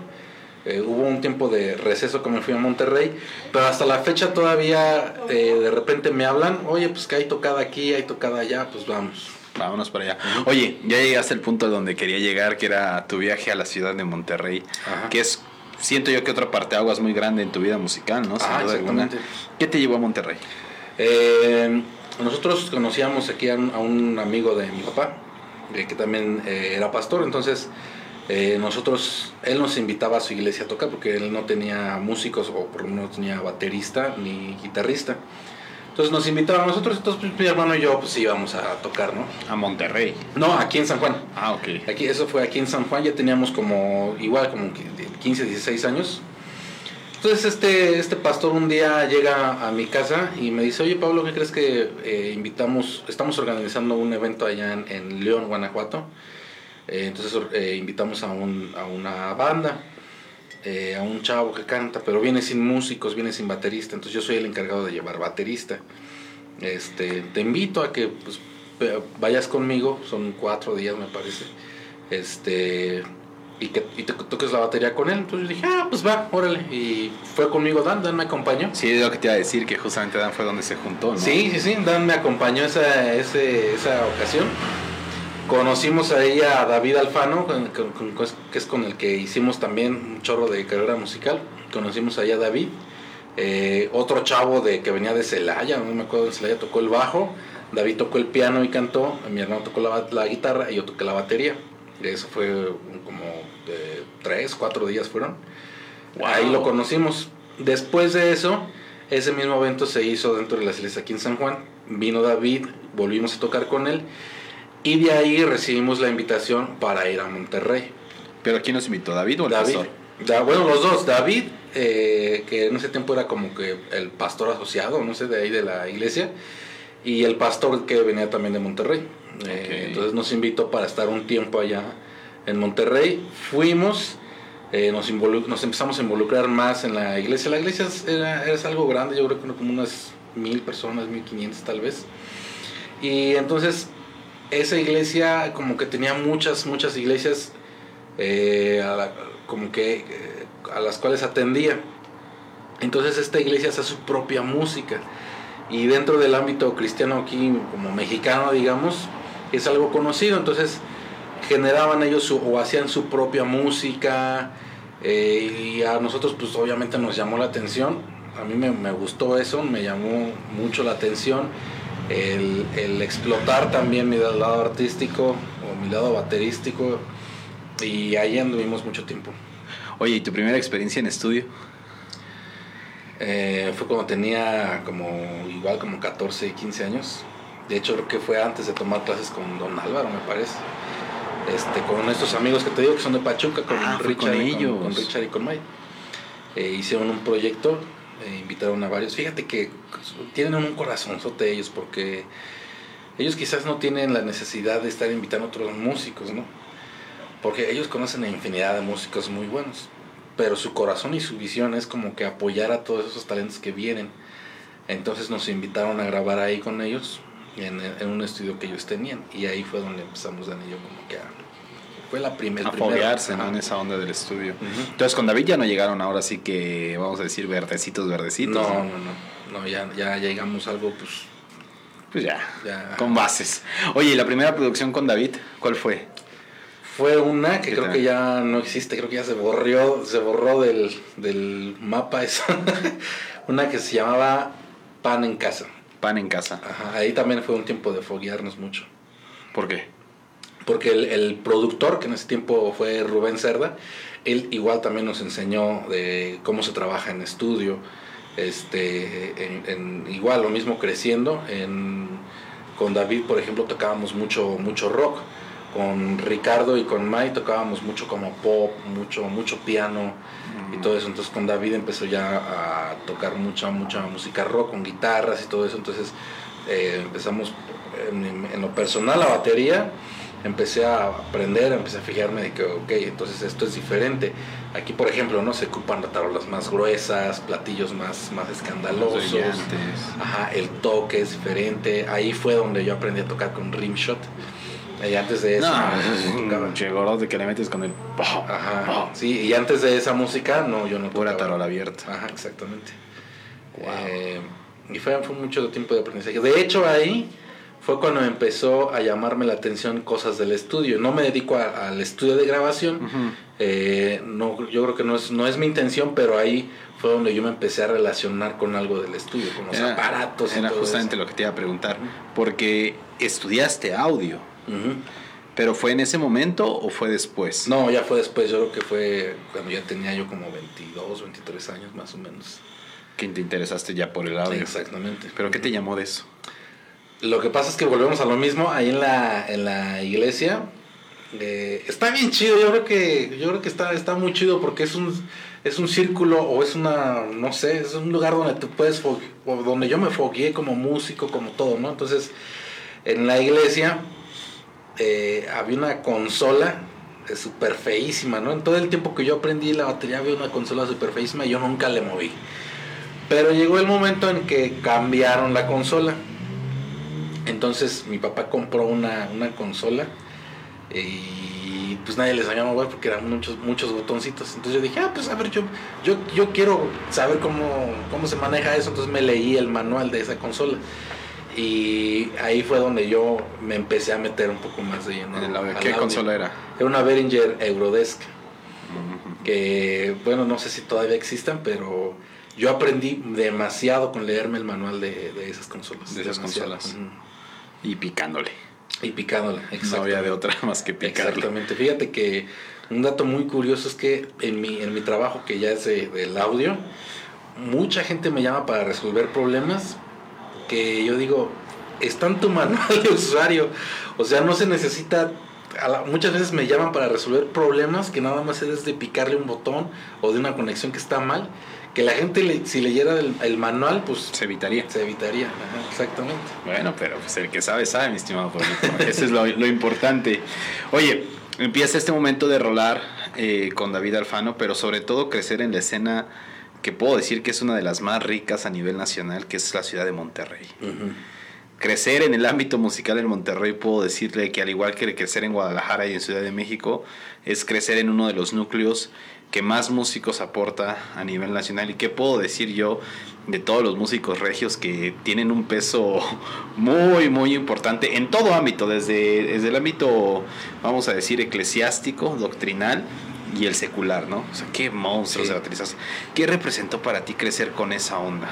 eh, hubo un tiempo de receso que me fui a Monterrey, pero hasta la fecha todavía eh, de repente me hablan, oye, pues que hay tocada aquí, hay tocada allá, pues vamos. Vámonos para allá. Oye, ya llegaste al punto donde quería llegar, que era tu viaje a la ciudad de Monterrey, Ajá. que es, siento yo que otra parte aguas muy grande en tu vida musical, ¿no? Sin Ah, duda alguna. exactamente. ¿Qué te llevó a Monterrey? Eh, nosotros conocíamos aquí a un, a un amigo de mi papá, eh, que también eh, era pastor, entonces eh, nosotros, él nos invitaba a su iglesia a tocar porque él no tenía músicos o por lo menos no tenía baterista ni guitarrista. Entonces nos invitaba a nosotros, entonces pues, mi hermano y yo pues íbamos a tocar, ¿no? A Monterrey. No, aquí en San Juan. Ah, ok. Aquí, eso fue aquí en San Juan, ya teníamos como, igual como que de 15, 16 años. Entonces este, este pastor un día llega a mi casa y me dice, oye Pablo, ¿qué crees que eh, invitamos, estamos organizando un evento allá en, en León, Guanajuato? Eh, entonces eh, invitamos a, un, a una banda, eh, a un chavo que canta, pero viene sin músicos, viene sin baterista, entonces yo soy el encargado de llevar baterista. Este, te invito a que pues, vayas conmigo, son cuatro días me parece, este, y que y te toques la batería con él. Entonces yo dije, ah, pues va, órale. Y fue conmigo Dan, Dan me acompañó. Sí, es lo que te iba a decir, que justamente Dan fue donde se juntó, ¿no? Sí, sí, sí, Dan me acompañó esa, ese, esa ocasión. Conocimos ahí a David Alfano, con- con- con- que es con el que hicimos también un chorro de carrera musical. Conocimos ahí a David. Eh, otro chavo de que venía de Celaya, no me acuerdo de Celaya, tocó el bajo. David tocó el piano y cantó. Mi hermano tocó la, la guitarra y yo toqué la batería. Eso fue como de tres, cuatro días fueron. Wow. Ahí lo conocimos. Después de eso, ese mismo evento se hizo dentro de las iglesias aquí en San Juan. Vino David, volvimos a tocar con él. Y de ahí recibimos la invitación para ir a Monterrey. ¿Pero quién nos invitó? ¿David o el David, pastor? Da- bueno, los dos. David, eh, que en ese tiempo era como que el pastor asociado, no sé, de ahí de la iglesia. Y el pastor que venía también de Monterrey. Eh, Ok. entonces nos invitó para estar un tiempo allá en Monterrey. Fuimos, eh, nos, nos empezamos a involucrar más en la iglesia. La iglesia es, era, es algo grande, yo creo que como unas mil personas, mil quinientas tal vez. Y entonces esa iglesia como que tenía muchas, muchas iglesias eh, a como que eh, a las cuales atendía. Entonces esta iglesia hace su propia música y dentro del ámbito cristiano aquí como mexicano digamos es algo conocido. Entonces generaban ellos su- o hacían su propia música eh, y a nosotros pues obviamente nos llamó la atención. A mí me, me gustó eso, me llamó mucho la atención el, el explotar también mi lado artístico o mi lado baterístico y ahí anduvimos mucho tiempo. Oye, ¿y tu primera experiencia en estudio? Eh, fue cuando tenía como igual como 14, 15 años. De hecho creo que fue antes de tomar clases con Don Álvaro, me parece. Este, con estos amigos que te digo que son de Pachuca, con Ah, Richard, con y con Richard y con Mike. Eh, hicieron un proyecto, eh, invitaron a varios. Fíjate que tienen un corazonzote ellos porque ellos quizás no tienen la necesidad de estar invitando a otros músicos, ¿no? Porque ellos conocen a infinidad de músicos muy buenos, pero su corazón y su visión es como que apoyar a todos esos talentos que vienen. Entonces nos invitaron a grabar ahí con ellos en, un estudio que ellos tenían y ahí fue donde empezamos Dan y como que a, fue la primera a foguearse ¿no? en esa onda del estudio. Entonces con David ya no llegaron ahora sí que, vamos a decir, verdecitos, verdecitos. No, ¿no? no, no. ya, ya llegamos a algo, pues, Pues ya, Ya. con bases. Oye, ¿y la primera producción con David, cuál fue? Fue una que ¿Qué creo tal? que ya no existe, creo que ya se borró, se borró del, del mapa eso. una que se llamaba Pan en Casa. Pan en casa. Ajá, ahí también fue un tiempo de foguearnos mucho. ¿Por qué? Porque el, el productor, que en ese tiempo fue Rubén Cerda, él igual también nos enseñó de cómo se trabaja en estudio. Este, en, en- igual lo mismo creciendo. En, con David, por ejemplo, tocábamos mucho, mucho rock. Con Ricardo y con Mai tocábamos mucho como pop, mucho, mucho piano y todo eso. Entonces con David empezó ya a tocar mucha, mucha música rock con guitarras y todo eso. Entonces eh, empezamos en, en lo personal la batería. Empecé a aprender, empecé a fijarme de que, ok, entonces esto es diferente. Aquí, por ejemplo, no se ocupan tarolas más gruesas, platillos más, más escandalosos. Ajá, el toque es diferente. Ahí fue donde yo aprendí a tocar con Rimshot. Y antes de eso, No, un chegorote que le metes con el... Ajá, sí, y antes de esa música, no, yo no Pura tocaba. tarola abierta. Ajá, exactamente. Wow. Eh, y fue, fue mucho tiempo de aprendizaje. De hecho, ahí fue cuando empezó a llamarme la atención cosas del estudio. No me dedico a- al estudio de grabación. Eh, no, yo creo que no es, no es mi intención, pero ahí fue donde yo me empecé a relacionar con algo del estudio, con los Era- aparatos y Era todo justamente eso. lo que te iba a preguntar. Porque estudiaste audio. ¿Pero fue en ese momento o fue después? No, ya fue después, yo creo que fue cuando ya tenía yo como 22, 23 años más o menos. Que te interesaste ya por el audio. Exactamente. ¿Pero qué te llamó de eso? Lo que pasa es que volvemos a lo mismo ahí en la, en la iglesia. Eh, está bien chido, yo creo que yo creo que está, está muy chido porque es un es un círculo o es una no sé, es un lugar donde tú puedes o donde yo me fogueé como músico, como todo, ¿no? Entonces, en la iglesia eh, había una consola eh, súper feísima, ¿no? En todo el tiempo que yo aprendí la batería había una consola súper feísima y yo nunca le moví. Pero llegó el momento en que cambiaron la consola. Entonces mi papá compró una, una consola y pues nadie les sabía mover porque eran muchos, muchos botoncitos. Entonces yo dije, ah, pues a ver, yo, yo, yo quiero saber cómo, cómo se maneja eso. Entonces me leí el manual de esa consola. Y ahí fue donde yo me empecé a meter un poco más de lleno. ¿Qué audio. consola era? Era una Behringer Eurodesk que bueno, no sé si todavía existan, pero yo aprendí demasiado con leerme el manual de, de esas consolas. De esas Demasiado. consolas. Y picándole. Y picándola, No había de otra más que picarle. Exactamente. Fíjate que un dato muy curioso es que en mi, en mi trabajo, que ya es de- del audio, mucha gente me llama para resolver problemas que yo digo, está en tu manual de usuario. O sea, no se necesita... a la- muchas veces me llaman para resolver problemas que nada más es de picarle un botón o de una conexión que está mal. Que la gente, le- si leyera el, el manual, pues Se evitaría. se evitaría. Ajá, exactamente. Bueno, pero pues el que sabe, sabe, mi estimado Pablito. Eso es lo, lo importante. Oye, empieza este momento de rolar eh, con David Alfano, pero sobre todo crecer en la escena que puedo decir que es una de las más ricas a nivel nacional, que es la ciudad de Monterrey. Crecer en el ámbito musical en Monterrey, puedo decirle que al igual que crecer en Guadalajara y en Ciudad de México, es crecer en uno de los núcleos que más músicos aporta a nivel nacional. ¿Y qué puedo decir yo de todos los músicos regios que tienen un peso muy, muy importante en todo ámbito, desde, desde el ámbito, vamos a decir, eclesiástico, doctrinal y el secular, ¿no? O sea, qué monstruos Sí. de bateristas. ¿Qué representó para ti crecer con esa onda?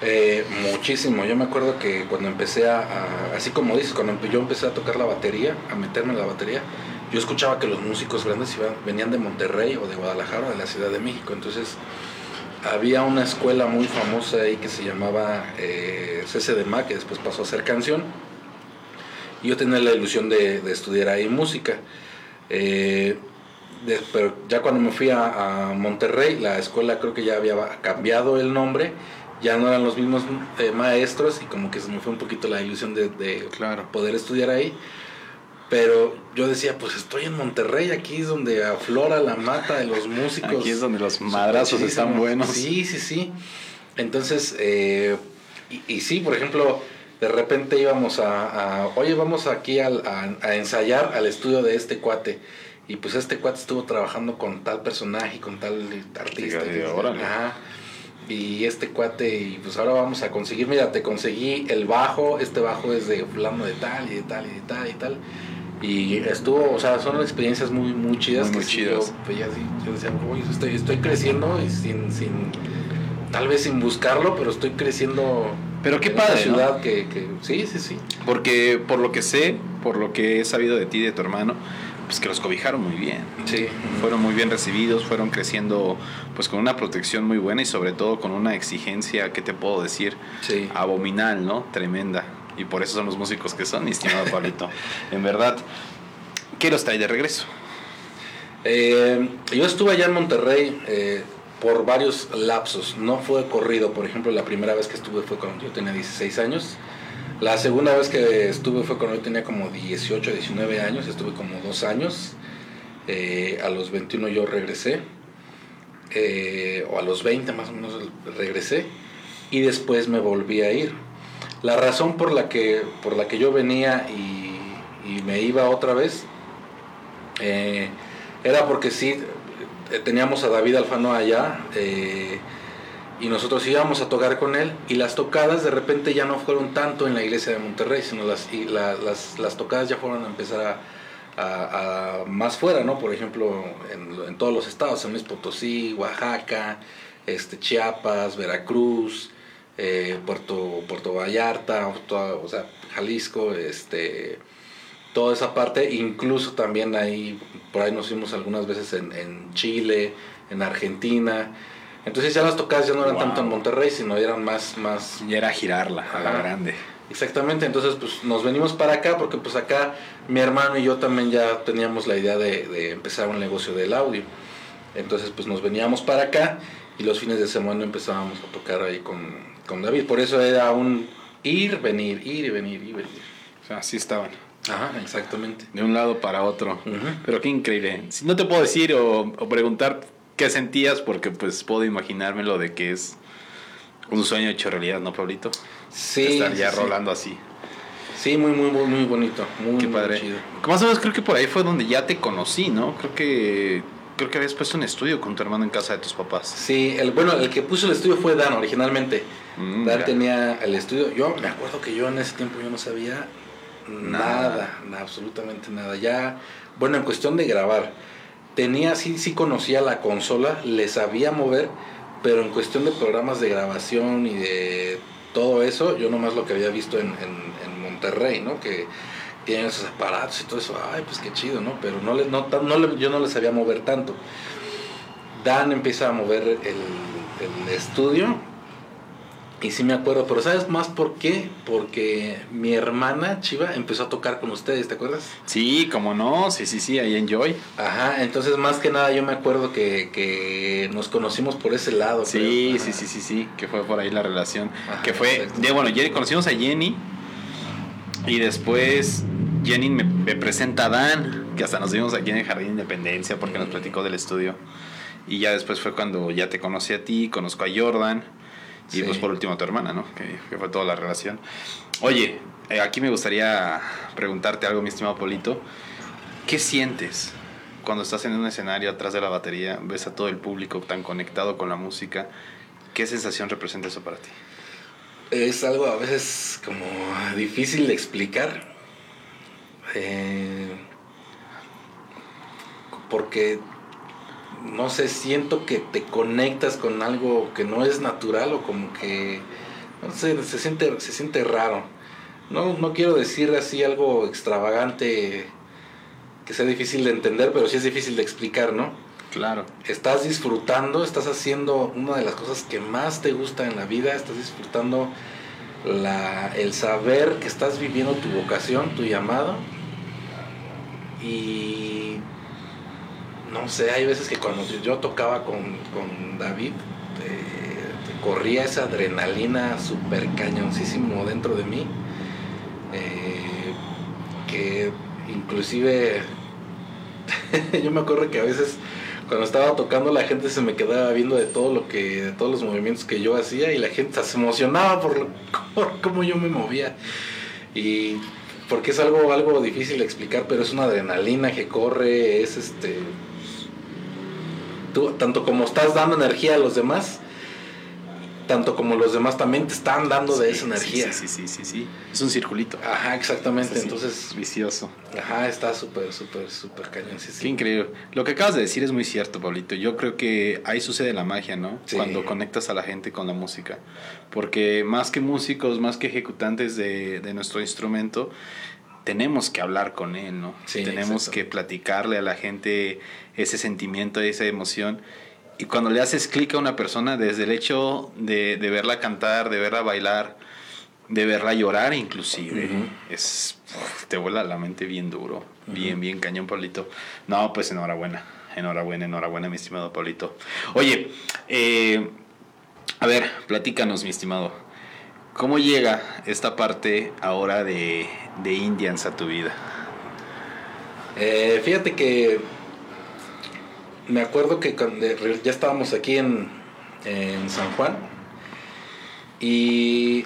Eh, muchísimo. Yo me acuerdo que cuando empecé a, a- así como dices, cuando yo empecé a tocar la batería, a meterme en la batería, yo escuchaba que los músicos grandes iban, venían de Monterrey o de Guadalajara de la Ciudad de México. Entonces había una escuela muy famosa ahí que se llamaba eh, CCDMA, que después pasó a ser canción. Y yo tenía la ilusión de, de estudiar ahí música. Eh, de- pero ya cuando me fui a, a Monterrey, la escuela creo que ya había cambiado el nombre, ya no eran los mismos eh, maestros y como que se me fue un poquito la ilusión de, de Claro. poder estudiar ahí. Pero yo decía, pues estoy en Monterrey, aquí es donde aflora la mata de los músicos. Aquí es donde los madrazos están buenos. Sí, sí, sí. Entonces, eh, y, y sí, por ejemplo, de repente íbamos a, a, oye, vamos aquí al- a, a ensayar al estudio de este cuate. Y pues este cuate estuvo trabajando con tal personaje y con tal artista. Fíjate, y- órale. Ajá. Y este cuate, y pues ahora vamos a conseguir, mira, te conseguí el bajo, este bajo es de fulano de tal y de tal y de tal y tal. Y estuvo, o sea, son experiencias muy, muy chidas. Muy, que muy sí chidas. Yo, yo decía, "Uy, estoy, estoy creciendo y sin, sin, tal vez sin buscarlo, pero estoy creciendo. Pero qué padre, ¿no? ciudad que, que, sí, sí, sí. Porque por lo que sé, por lo que he sabido de ti y de tu hermano, pues que los cobijaron muy bien. Sí, Fueron muy bien recibidos, fueron creciendo pues con una protección muy buena y sobre todo con una exigencia, ¿qué te puedo decir? sí. Abominal, ¿no? Tremenda. Y por eso son los músicos que son, mi estimado Pablito. en verdad, ¿qué los trae de regreso? Eh, yo estuve allá en Monterrey eh, por varios lapsos. No fue corrido. Por ejemplo, la primera vez que estuve fue cuando yo tenía 16 años. La segunda vez que estuve fue cuando yo tenía como 18, 19 años. Estuve como dos años. Eh, a los 21 yo regresé. Eh, o a los 20 más o menos regresé. Y después me volví a ir. La razón por la que, por la que yo venía y, me iba otra vez eh, era porque sí, teníamos a David Alfano allá eh, y nosotros íbamos a tocar con él y las tocadas de repente ya no fueron tanto en la iglesia de Monterrey, sino las, y la- las, las tocadas ya fueron a empezar a, más fuera, ¿no? Por ejemplo, en, todos los estados, San Luis Potosí, Oaxaca, este, Chiapas, Veracruz, eh, Puerto, Puerto Vallarta, o sea, Jalisco, este toda esa parte, incluso también ahí, por ahí nos fuimos algunas veces en, en Chile, en Argentina. Entonces ya las tocadas ya no eran Wow. tanto en Monterrey, sino eran más, más Ya era girarla a la grande. Exactamente, entonces pues nos venimos para acá porque pues acá mi hermano y yo también ya teníamos la idea de, de empezar un negocio del audio. Entonces pues nos veníamos para acá y los fines de semana empezábamos a tocar ahí con, con David. Por eso era un ir, venir, ir y venir, ir y venir. O sea, así estaban. Ajá, exactamente. De un lado para otro. Pero qué increíble. Si no te puedo decir o, o preguntar qué sentías, porque pues puedo imaginármelo de que es un sueño hecho realidad, ¿no, Pablito? Sí. Estar ya sí, sí. rolando así. Sí, muy, muy, muy, muy bonito. Muy, Qué muy padre. chido. Más o menos creo que por ahí fue donde ya te conocí, ¿no? Creo que creo que habías puesto un estudio con tu hermano en casa de tus papás. Sí, el, bueno, el que puso el estudio fue Dan originalmente. Mm, Dan ya. tenía el estudio. Yo me acuerdo que yo en ese tiempo yo no sabía Nada. nada, absolutamente nada. Ya, bueno, en cuestión de grabar, tenía, sí, sí conocía la consola, le sabía mover, pero en cuestión de programas de grabación y de todo eso, yo nomás lo que había visto en, en- en Monterrey, ¿no? Que tienen esos aparatos y todo eso, ay, pues qué chido, ¿no? Pero no le, no, no le- yo no le sabía mover tanto. Dan empieza a mover el, el estudio y sí me acuerdo, pero ¿sabes más por qué? Porque mi hermana Chiva empezó a tocar con ustedes, ¿te acuerdas? Sí, como no, sí, sí, sí, ahí en Joy. Ajá, entonces más que nada yo me acuerdo que, que nos conocimos por ese lado. Sí, sí, sí, sí, sí, que fue por ahí la relación. Ajá, que fue, de, bueno, Jenny- conocimos a Jenny y después Jenny me, me presenta a Dan, que hasta nos vimos aquí en el Jardín de Independencia porque nos platicó del estudio. Y ya después fue cuando ya te conocí a ti, conozco a Jordan y Sí. pues por último a tu hermana, ¿no? Que, que fue toda la relación. Oye, eh, aquí me gustaría preguntarte algo, mi estimado Polito. ¿Qué sientes cuando estás en un escenario atrás de la batería, ves a todo el público tan conectado con la música? ¿Qué sensación representa eso para ti? Es algo a veces como difícil de explicar. Eh, porque, no sé, siento que te conectas con algo que no es natural o como que, no sé, se siente, se siente raro. No, no quiero decir así algo extravagante que sea difícil de entender, pero sí es difícil de explicar, ¿no? Claro. estás disfrutando, estás haciendo una de las cosas que más te gusta en la vida, estás disfrutando la, el saber que estás viviendo tu vocación, tu llamado. Y no sé, hay veces que cuando yo- tocaba con, con David, eh, corría esa adrenalina súper cañoncísimo dentro de mí, eh, que inclusive yo me acuerdo que a veces cuando estaba tocando la gente se me quedaba viendo de todo lo que de todos los movimientos que yo hacía y la gente se emocionaba por, lo- por cómo yo me movía. Y porque es algo algo difícil de explicar pero es una adrenalina que corre es este tú tanto como estás dando energía a los demás tanto como los demás también te están dando de esa energía. Sí, sí, sí, sí, sí. Es un circulito. Ajá, exactamente. Entonces, vicioso. ajá, está súper, súper, súper cañón. Sí, Qué increíble. Lo que acabas de decir es muy cierto, Pablito. Yo creo que ahí sucede la magia, ¿no? Cuando conectas a la gente con la música. Porque más que músicos, más que ejecutantes de, de nuestro instrumento, tenemos que hablar con él, ¿no? Sí, tenemos exacto. que platicarle a la gente ese sentimiento, esa emoción. Y cuando le haces clic a una persona, desde el hecho de, de verla cantar, de verla bailar, de verla llorar inclusive, Ujú. es uf, te vuela la mente bien duro, bien, bien cañón, Pablito. No, pues enhorabuena, enhorabuena, enhorabuena, mi estimado Pablito. Oye, eh, a ver, platícanos, mi estimado. ¿Cómo llega esta parte ahora de, de Indians a tu vida? Eh, fíjate que me acuerdo que cuando ya estábamos aquí en, en San Juan y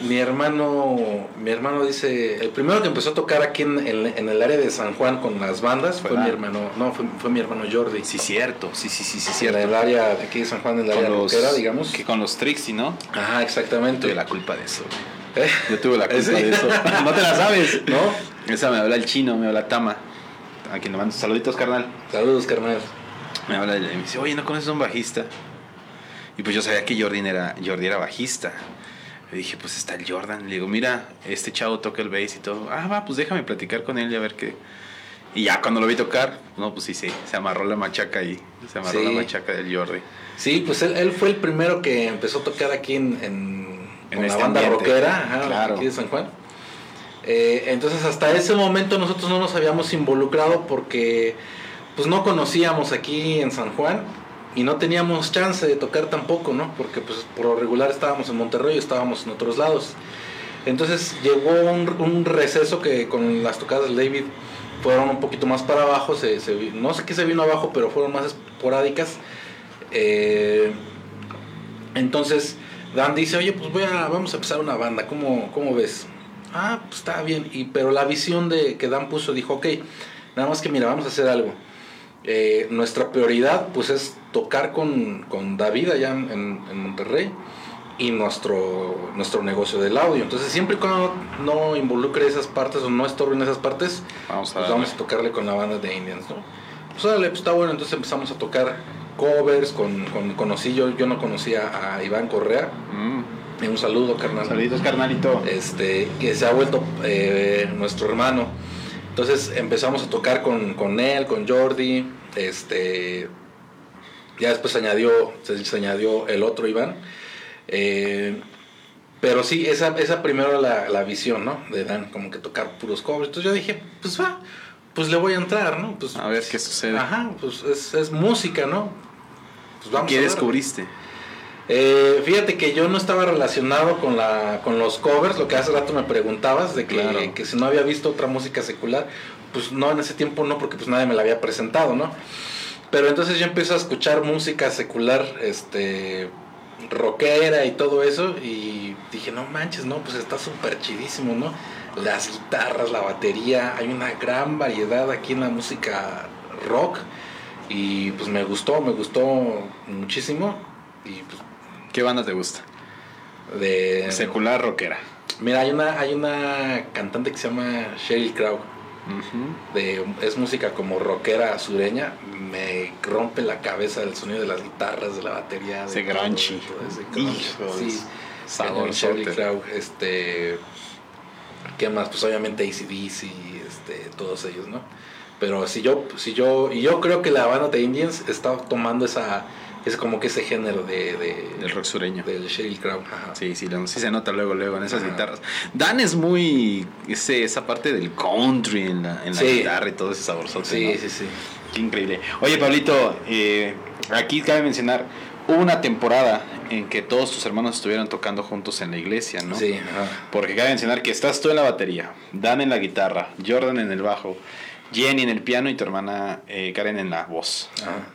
mi hermano, mi hermano dice, el primero que empezó a tocar aquí en, en- en el área de San Juan con las bandas fue Fue mi la- hermano, no, fue, fue mi hermano Jordi. Sí, cierto, sí, sí, sí, sí, en cierto. el área de aquí de San Juan, en el área los, rockera, digamos. que con los Trixie, ¿no? Ajá, exactamente. Tuve la culpa de eso. ¿Eh? Yo tuve la culpa ¿Sí? de eso. No te la sabes, ¿No? Esa me habla el chino, me habla Tama. A quien le mando saluditos, carnal. Saludos, carnal. Me habla y me dice, oye, ¿no conoces a un bajista? Y pues yo sabía que Jordi era, Jordi era bajista. Le dije, pues está el Jordan. Le digo, mira, este chavo toca el bass y todo. Ah, va, pues déjame platicar con él y a ver qué. Y ya cuando lo vi tocar, no, pues sí, sí, se amarró la machaca ahí. Se amarró Sí. la machaca del Jordi. Sí, pues él, él fue el primero que empezó a tocar aquí en, en, En con la este banda ambiente. rockera, ajá, Claro. aquí de San Juan. Eh, entonces hasta ese momento nosotros no nos habíamos involucrado porque pues no conocíamos aquí en San Juan y no teníamos chance de tocar tampoco, ¿no? Porque pues por lo regular estábamos en Monterrey estábamos en otros lados. Entonces llegó un, un receso que con las tocadas del David fueron un poquito más para abajo, se, se no sé qué se vino abajo, pero fueron más esporádicas. Eh, entonces Dan dice, oye, pues voy a, vamos a empezar una banda, ¿cómo, cómo ves? Ah, pues está bien, pero la visión de que Dan puso dijo, ok, nada más que mira, vamos a hacer algo. Eh, nuestra prioridad pues es tocar con, con David allá en, Monterrey y nuestro, nuestro negocio del audio. Entonces siempre y cuando no involucre esas partes o no estorbe en esas partes, Vamos a pues vamos a tocarle con la banda de Indians, ¿no? Pues órale, pues está bueno, entonces empezamos a tocar covers, con, con- conocí yo, yo no conocía a Iván Correa, Mm. Un saludo carnal, Saluditos, carnalito. este, que se ha vuelto eh, nuestro hermano, entonces empezamos a tocar con, con él, con Jordi, este, ya después se añadió, se, se añadió el otro Iván, eh, pero sí, esa, esa primero la, la visión, ¿no? De Dan, como que tocar puros covers. Entonces yo dije, pues va, pues le voy a entrar, ¿no? Pues, A ver qué sucede. Ajá, pues es, es música, ¿no? Pues vamos ¿Qué a descubriste? Eh, fíjate que yo no estaba relacionado con, la, con los covers, lo que hace rato me preguntabas, de que, Claro. que si no había visto otra música secular, pues no, en ese tiempo no, porque pues nadie me la había presentado, ¿no? Pero entonces yo empiezo a escuchar música secular, este, rockera y todo eso, y dije, no manches, no, pues está súper chidísimo, ¿no? Las guitarras, la batería, hay una gran variedad aquí en la música rock, y pues me gustó, me gustó muchísimo, y pues ¿Qué banda te gusta? de Secular rockera. mira hay una hay una cantante que se llama Sheryl Crow de es música como rockera sureña me rompe la cabeza el sonido de las guitarras de la batería de Ese todo, de todo ese. Hijos, sí Crow este qué más pues obviamente ACDC este todos ellos no pero si yo si yo y yo creo que la banda de Indians está tomando esa es como que ese género de, de Del rock sureño. del Sheryl Crow ajá. Sí, sí, lo- sí se nota luego, luego en esas Ajá. guitarras. Dan es muy. Ese, esa parte del country en la, en la Sí. guitarra y todo ese saborzote. sí, ¿no? sí, sí. Qué increíble. Oye, Pablito, eh, aquí cabe mencionar. Hubo una temporada en que todos tus hermanos estuvieron tocando juntos en la iglesia, ¿no? Sí, ajá. Porque cabe mencionar que estás tú en la batería, Dan en la guitarra, Jordan en el bajo, Jenny en el piano y tu hermana eh, Karen en la voz. Ajá.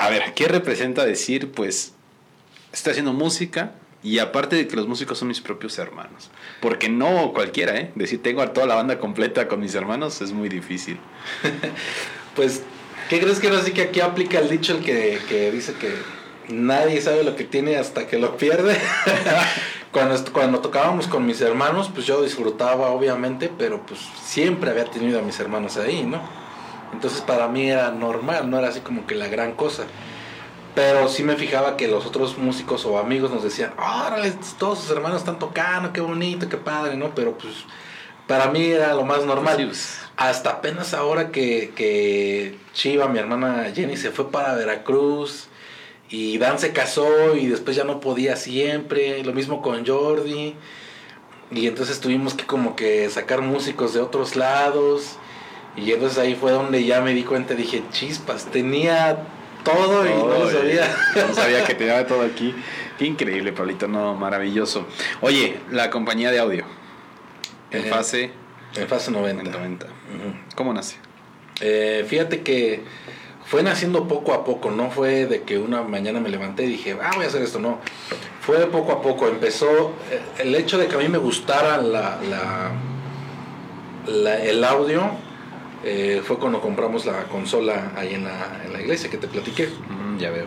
A ver, ¿qué representa decir, pues, estoy haciendo música y aparte de que los músicos son mis propios hermanos? Porque no cualquiera, ¿eh? Decir, tengo a toda la banda completa con mis hermanos es muy difícil. Pues, ¿qué crees que ahora sí que aquí aplica el dicho el que, que dice que nadie sabe lo que tiene hasta que lo pierde. cuando, cuando tocábamos con mis hermanos, pues yo disfrutaba obviamente, pero pues siempre había tenido a mis hermanos ahí, ¿no? Entonces para mí era normal, no era así como que la gran cosa. Pero sí me fijaba que los otros músicos o amigos nos decían, órale, todos sus hermanos están tocando, qué bonito, qué padre, ¿no? Pero pues para mí era lo más normal. Sí, pues. Hasta apenas ahora que, que Chiva, mi hermana Jenny, se fue para Veracruz y Dan se casó y después ya no podía siempre. Lo mismo con Jordi. Y entonces tuvimos que como que sacar músicos de otros lados. Y entonces ahí fue donde ya me di cuenta, dije, chispas, tenía todo y no lo sabía. No sabía que tenía todo aquí. Qué increíble, Pablito, no, maravilloso. Oye, la compañía de audio. En Eh, fase En fase 90. 90. Ujú. ¿Cómo nace? Eh, fíjate que fue naciendo poco a poco, no fue de que una mañana me levanté y dije, ah, voy a hacer esto, no. Fue poco a poco, empezó eh, el hecho de que a mí me gustara la, la- la- el audio, eh, fue cuando compramos la consola ahí en la, en la iglesia que te platiqué. Mm, ya veo.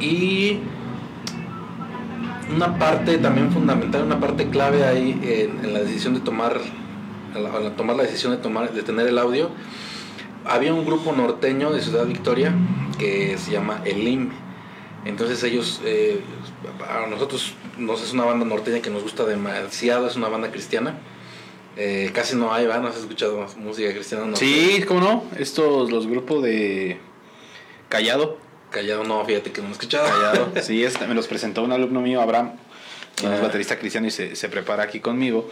Y una parte también fundamental, una parte clave ahí en, en la decisión de tomar, al, tomar la decisión de tomar, de tener el audio, había un grupo norteño de Ciudad Victoria que se llama Elim. Entonces ellos, eh, a nosotros nos es una banda norteña que nos gusta demasiado, es una banda cristiana. Eh, casi no hay, ¿verdad? ¿No has escuchado música cristiana? No, Sí, ¿cómo no? Estos, los grupos de Callado. Callado no, fíjate que no he escuchado. Callado. Sí, este, me los presentó un alumno mío, Abraham, quien es Ah. baterista cristiano y se, se prepara aquí conmigo.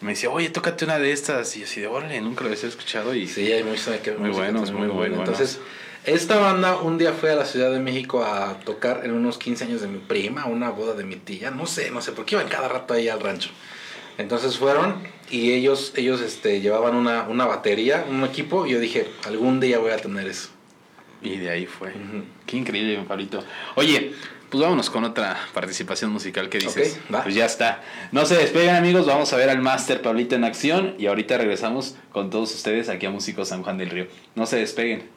Me decía, oye, tócate una de estas. Y yo así de, órale, nunca lo había escuchado. Y Sí, hay mucha que Muy buenos, también muy buenos. Entonces, esta banda un día fue a la Ciudad de México a tocar en unos 15 años de mi prima, una boda de mi tía, no sé, no sé, porque iban cada rato ahí al rancho. Entonces fueron y ellos ellos este llevaban una, una batería, un equipo y yo dije, algún día voy a tener eso. Y de ahí fue. Qué increíble, Pablito. Oye, pues vámonos con otra participación musical que dices. Va. Pues ya está. No se despeguen, amigos. Vamos a ver al Master Pablito en acción. Y ahorita regresamos con todos ustedes aquí a Músicos San Juan del Río. No se despeguen.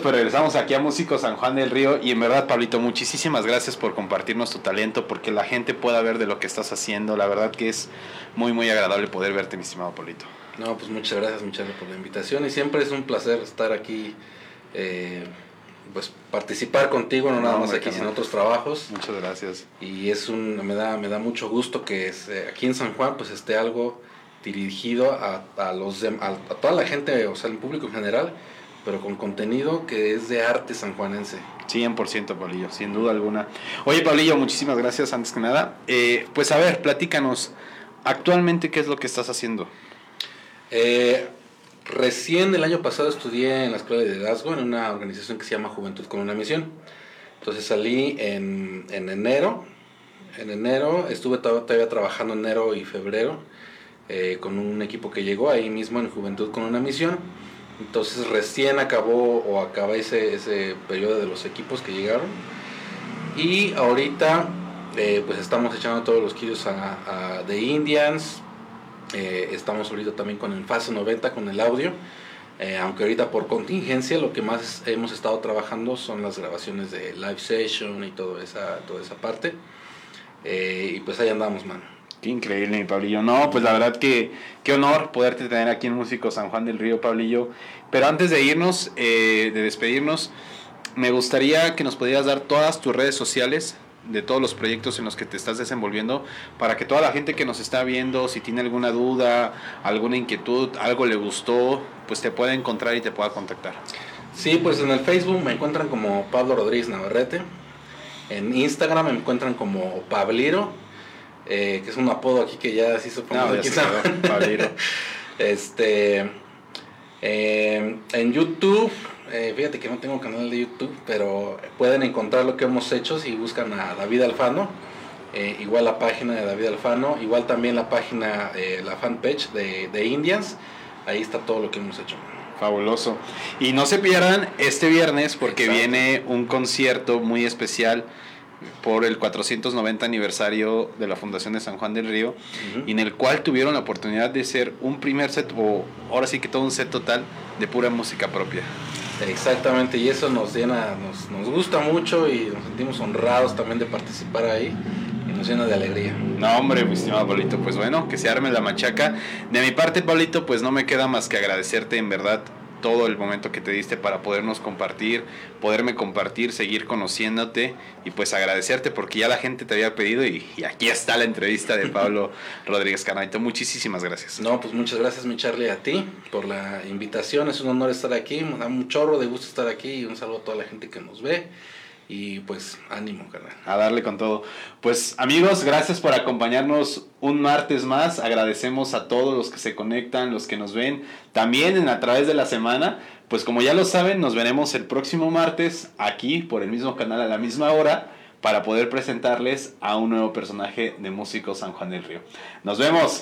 Pues regresamos aquí a Músico San Juan del Río y en verdad, Pablito, muchísimas gracias por compartirnos tu talento, porque la gente pueda ver de lo que estás haciendo. La verdad que es muy, muy agradable poder verte, mi estimado Pablito. No, pues muchas gracias, muchas gracias por la invitación y siempre es un placer estar aquí, eh, pues participar contigo, no, No, nada más aquí, sino otros trabajos. Muchas gracias. Y es un, me da, me da mucho gusto que es, eh, aquí en San Juan pues esté algo dirigido a, a los a toda la gente, o sea, el público en general, pero con contenido que es de arte sanjuanense. 100% Pablillo, sin duda alguna. Oye, Pablillo, muchísimas gracias antes que nada. Eh, pues a ver, platícanos, actualmente, ¿qué es lo que estás haciendo? Eh, recién el año pasado estudié en la escuela de liderazgo en una organización que se llama Juventud con una misión. Entonces salí en, en enero. En enero estuve to- todavía trabajando enero y febrero eh, con un equipo que llegó ahí mismo en Juventud con una misión. Entonces recién acabó o acaba ese, ese periodo de los equipos que llegaron. Y ahorita eh, pues estamos echando todos los kilos a, a The Indians, eh, estamos ahorita también con el fase 90 con el audio. eh, aunque ahorita por contingencia lo que más hemos estado trabajando son las grabaciones de live session y toda esa, toda esa parte. Y pues ahí andamos, mano. Qué increíble, Pablillo. No, pues la verdad que qué honor poderte tener aquí en Músico San Juan del Río, Pablillo. Pero antes de irnos, eh, de despedirnos, me gustaría que nos pudieras dar todas tus redes sociales de todos los proyectos en los que te estás desenvolviendo para que toda la gente que nos está viendo, si tiene alguna duda, alguna inquietud, algo le gustó, pues te pueda encontrar y te pueda contactar. Sí, pues en el Facebook me encuentran como Pablo Rodríguez Navarrete. En Instagram me encuentran como Pabliro, eh, que es un apodo aquí que ya se hizo No, ya se quedó. Este, eh, en YouTube, eh, fíjate que no tengo canal de YouTube, pero pueden encontrar lo que hemos hecho si buscan a David Alfano. eh, igual la página de David Alfano, igual también la página, la fanpage de, de Indians. Ahí está todo lo que hemos hecho. Fabuloso. Y no se pierdan este viernes porque Exacto. viene un concierto muy especial por el 490 aniversario de la Fundación de San Juan del Río, Ujú. y en el cual tuvieron la oportunidad de ser un primer set, o ahora sí que todo un set total de pura música propia. Exactamente, y eso nos llena, nos, nos gusta mucho y nos sentimos honrados también de participar ahí y nos llena de alegría. No, hombre, mi estimado Pablito, pues bueno, que se arme la machaca. De mi parte, Pablito, pues no me queda más que agradecerte en verdad todo el momento que te diste para podernos compartir, poderme compartir, seguir conociéndote y pues agradecerte porque ya la gente te había pedido y, y aquí está la entrevista de Pablo Rodríguez Carnaito. Muchísimas gracias. No, pues muchas gracias mi Charlie a ti por la invitación, es un honor estar aquí, me da un chorro de gusto estar aquí y un saludo a toda la gente que nos ve y pues ánimo, carnal. A darle con todo. Pues amigos, gracias por acompañarnos un martes más. Agradecemos a todos los que se conectan, los que nos ven también en a través de la semana. Pues como ya lo saben, nos veremos el próximo martes aquí por el mismo canal a la misma hora para poder presentarles a un nuevo personaje de Músico San Juan del Río. Nos vemos.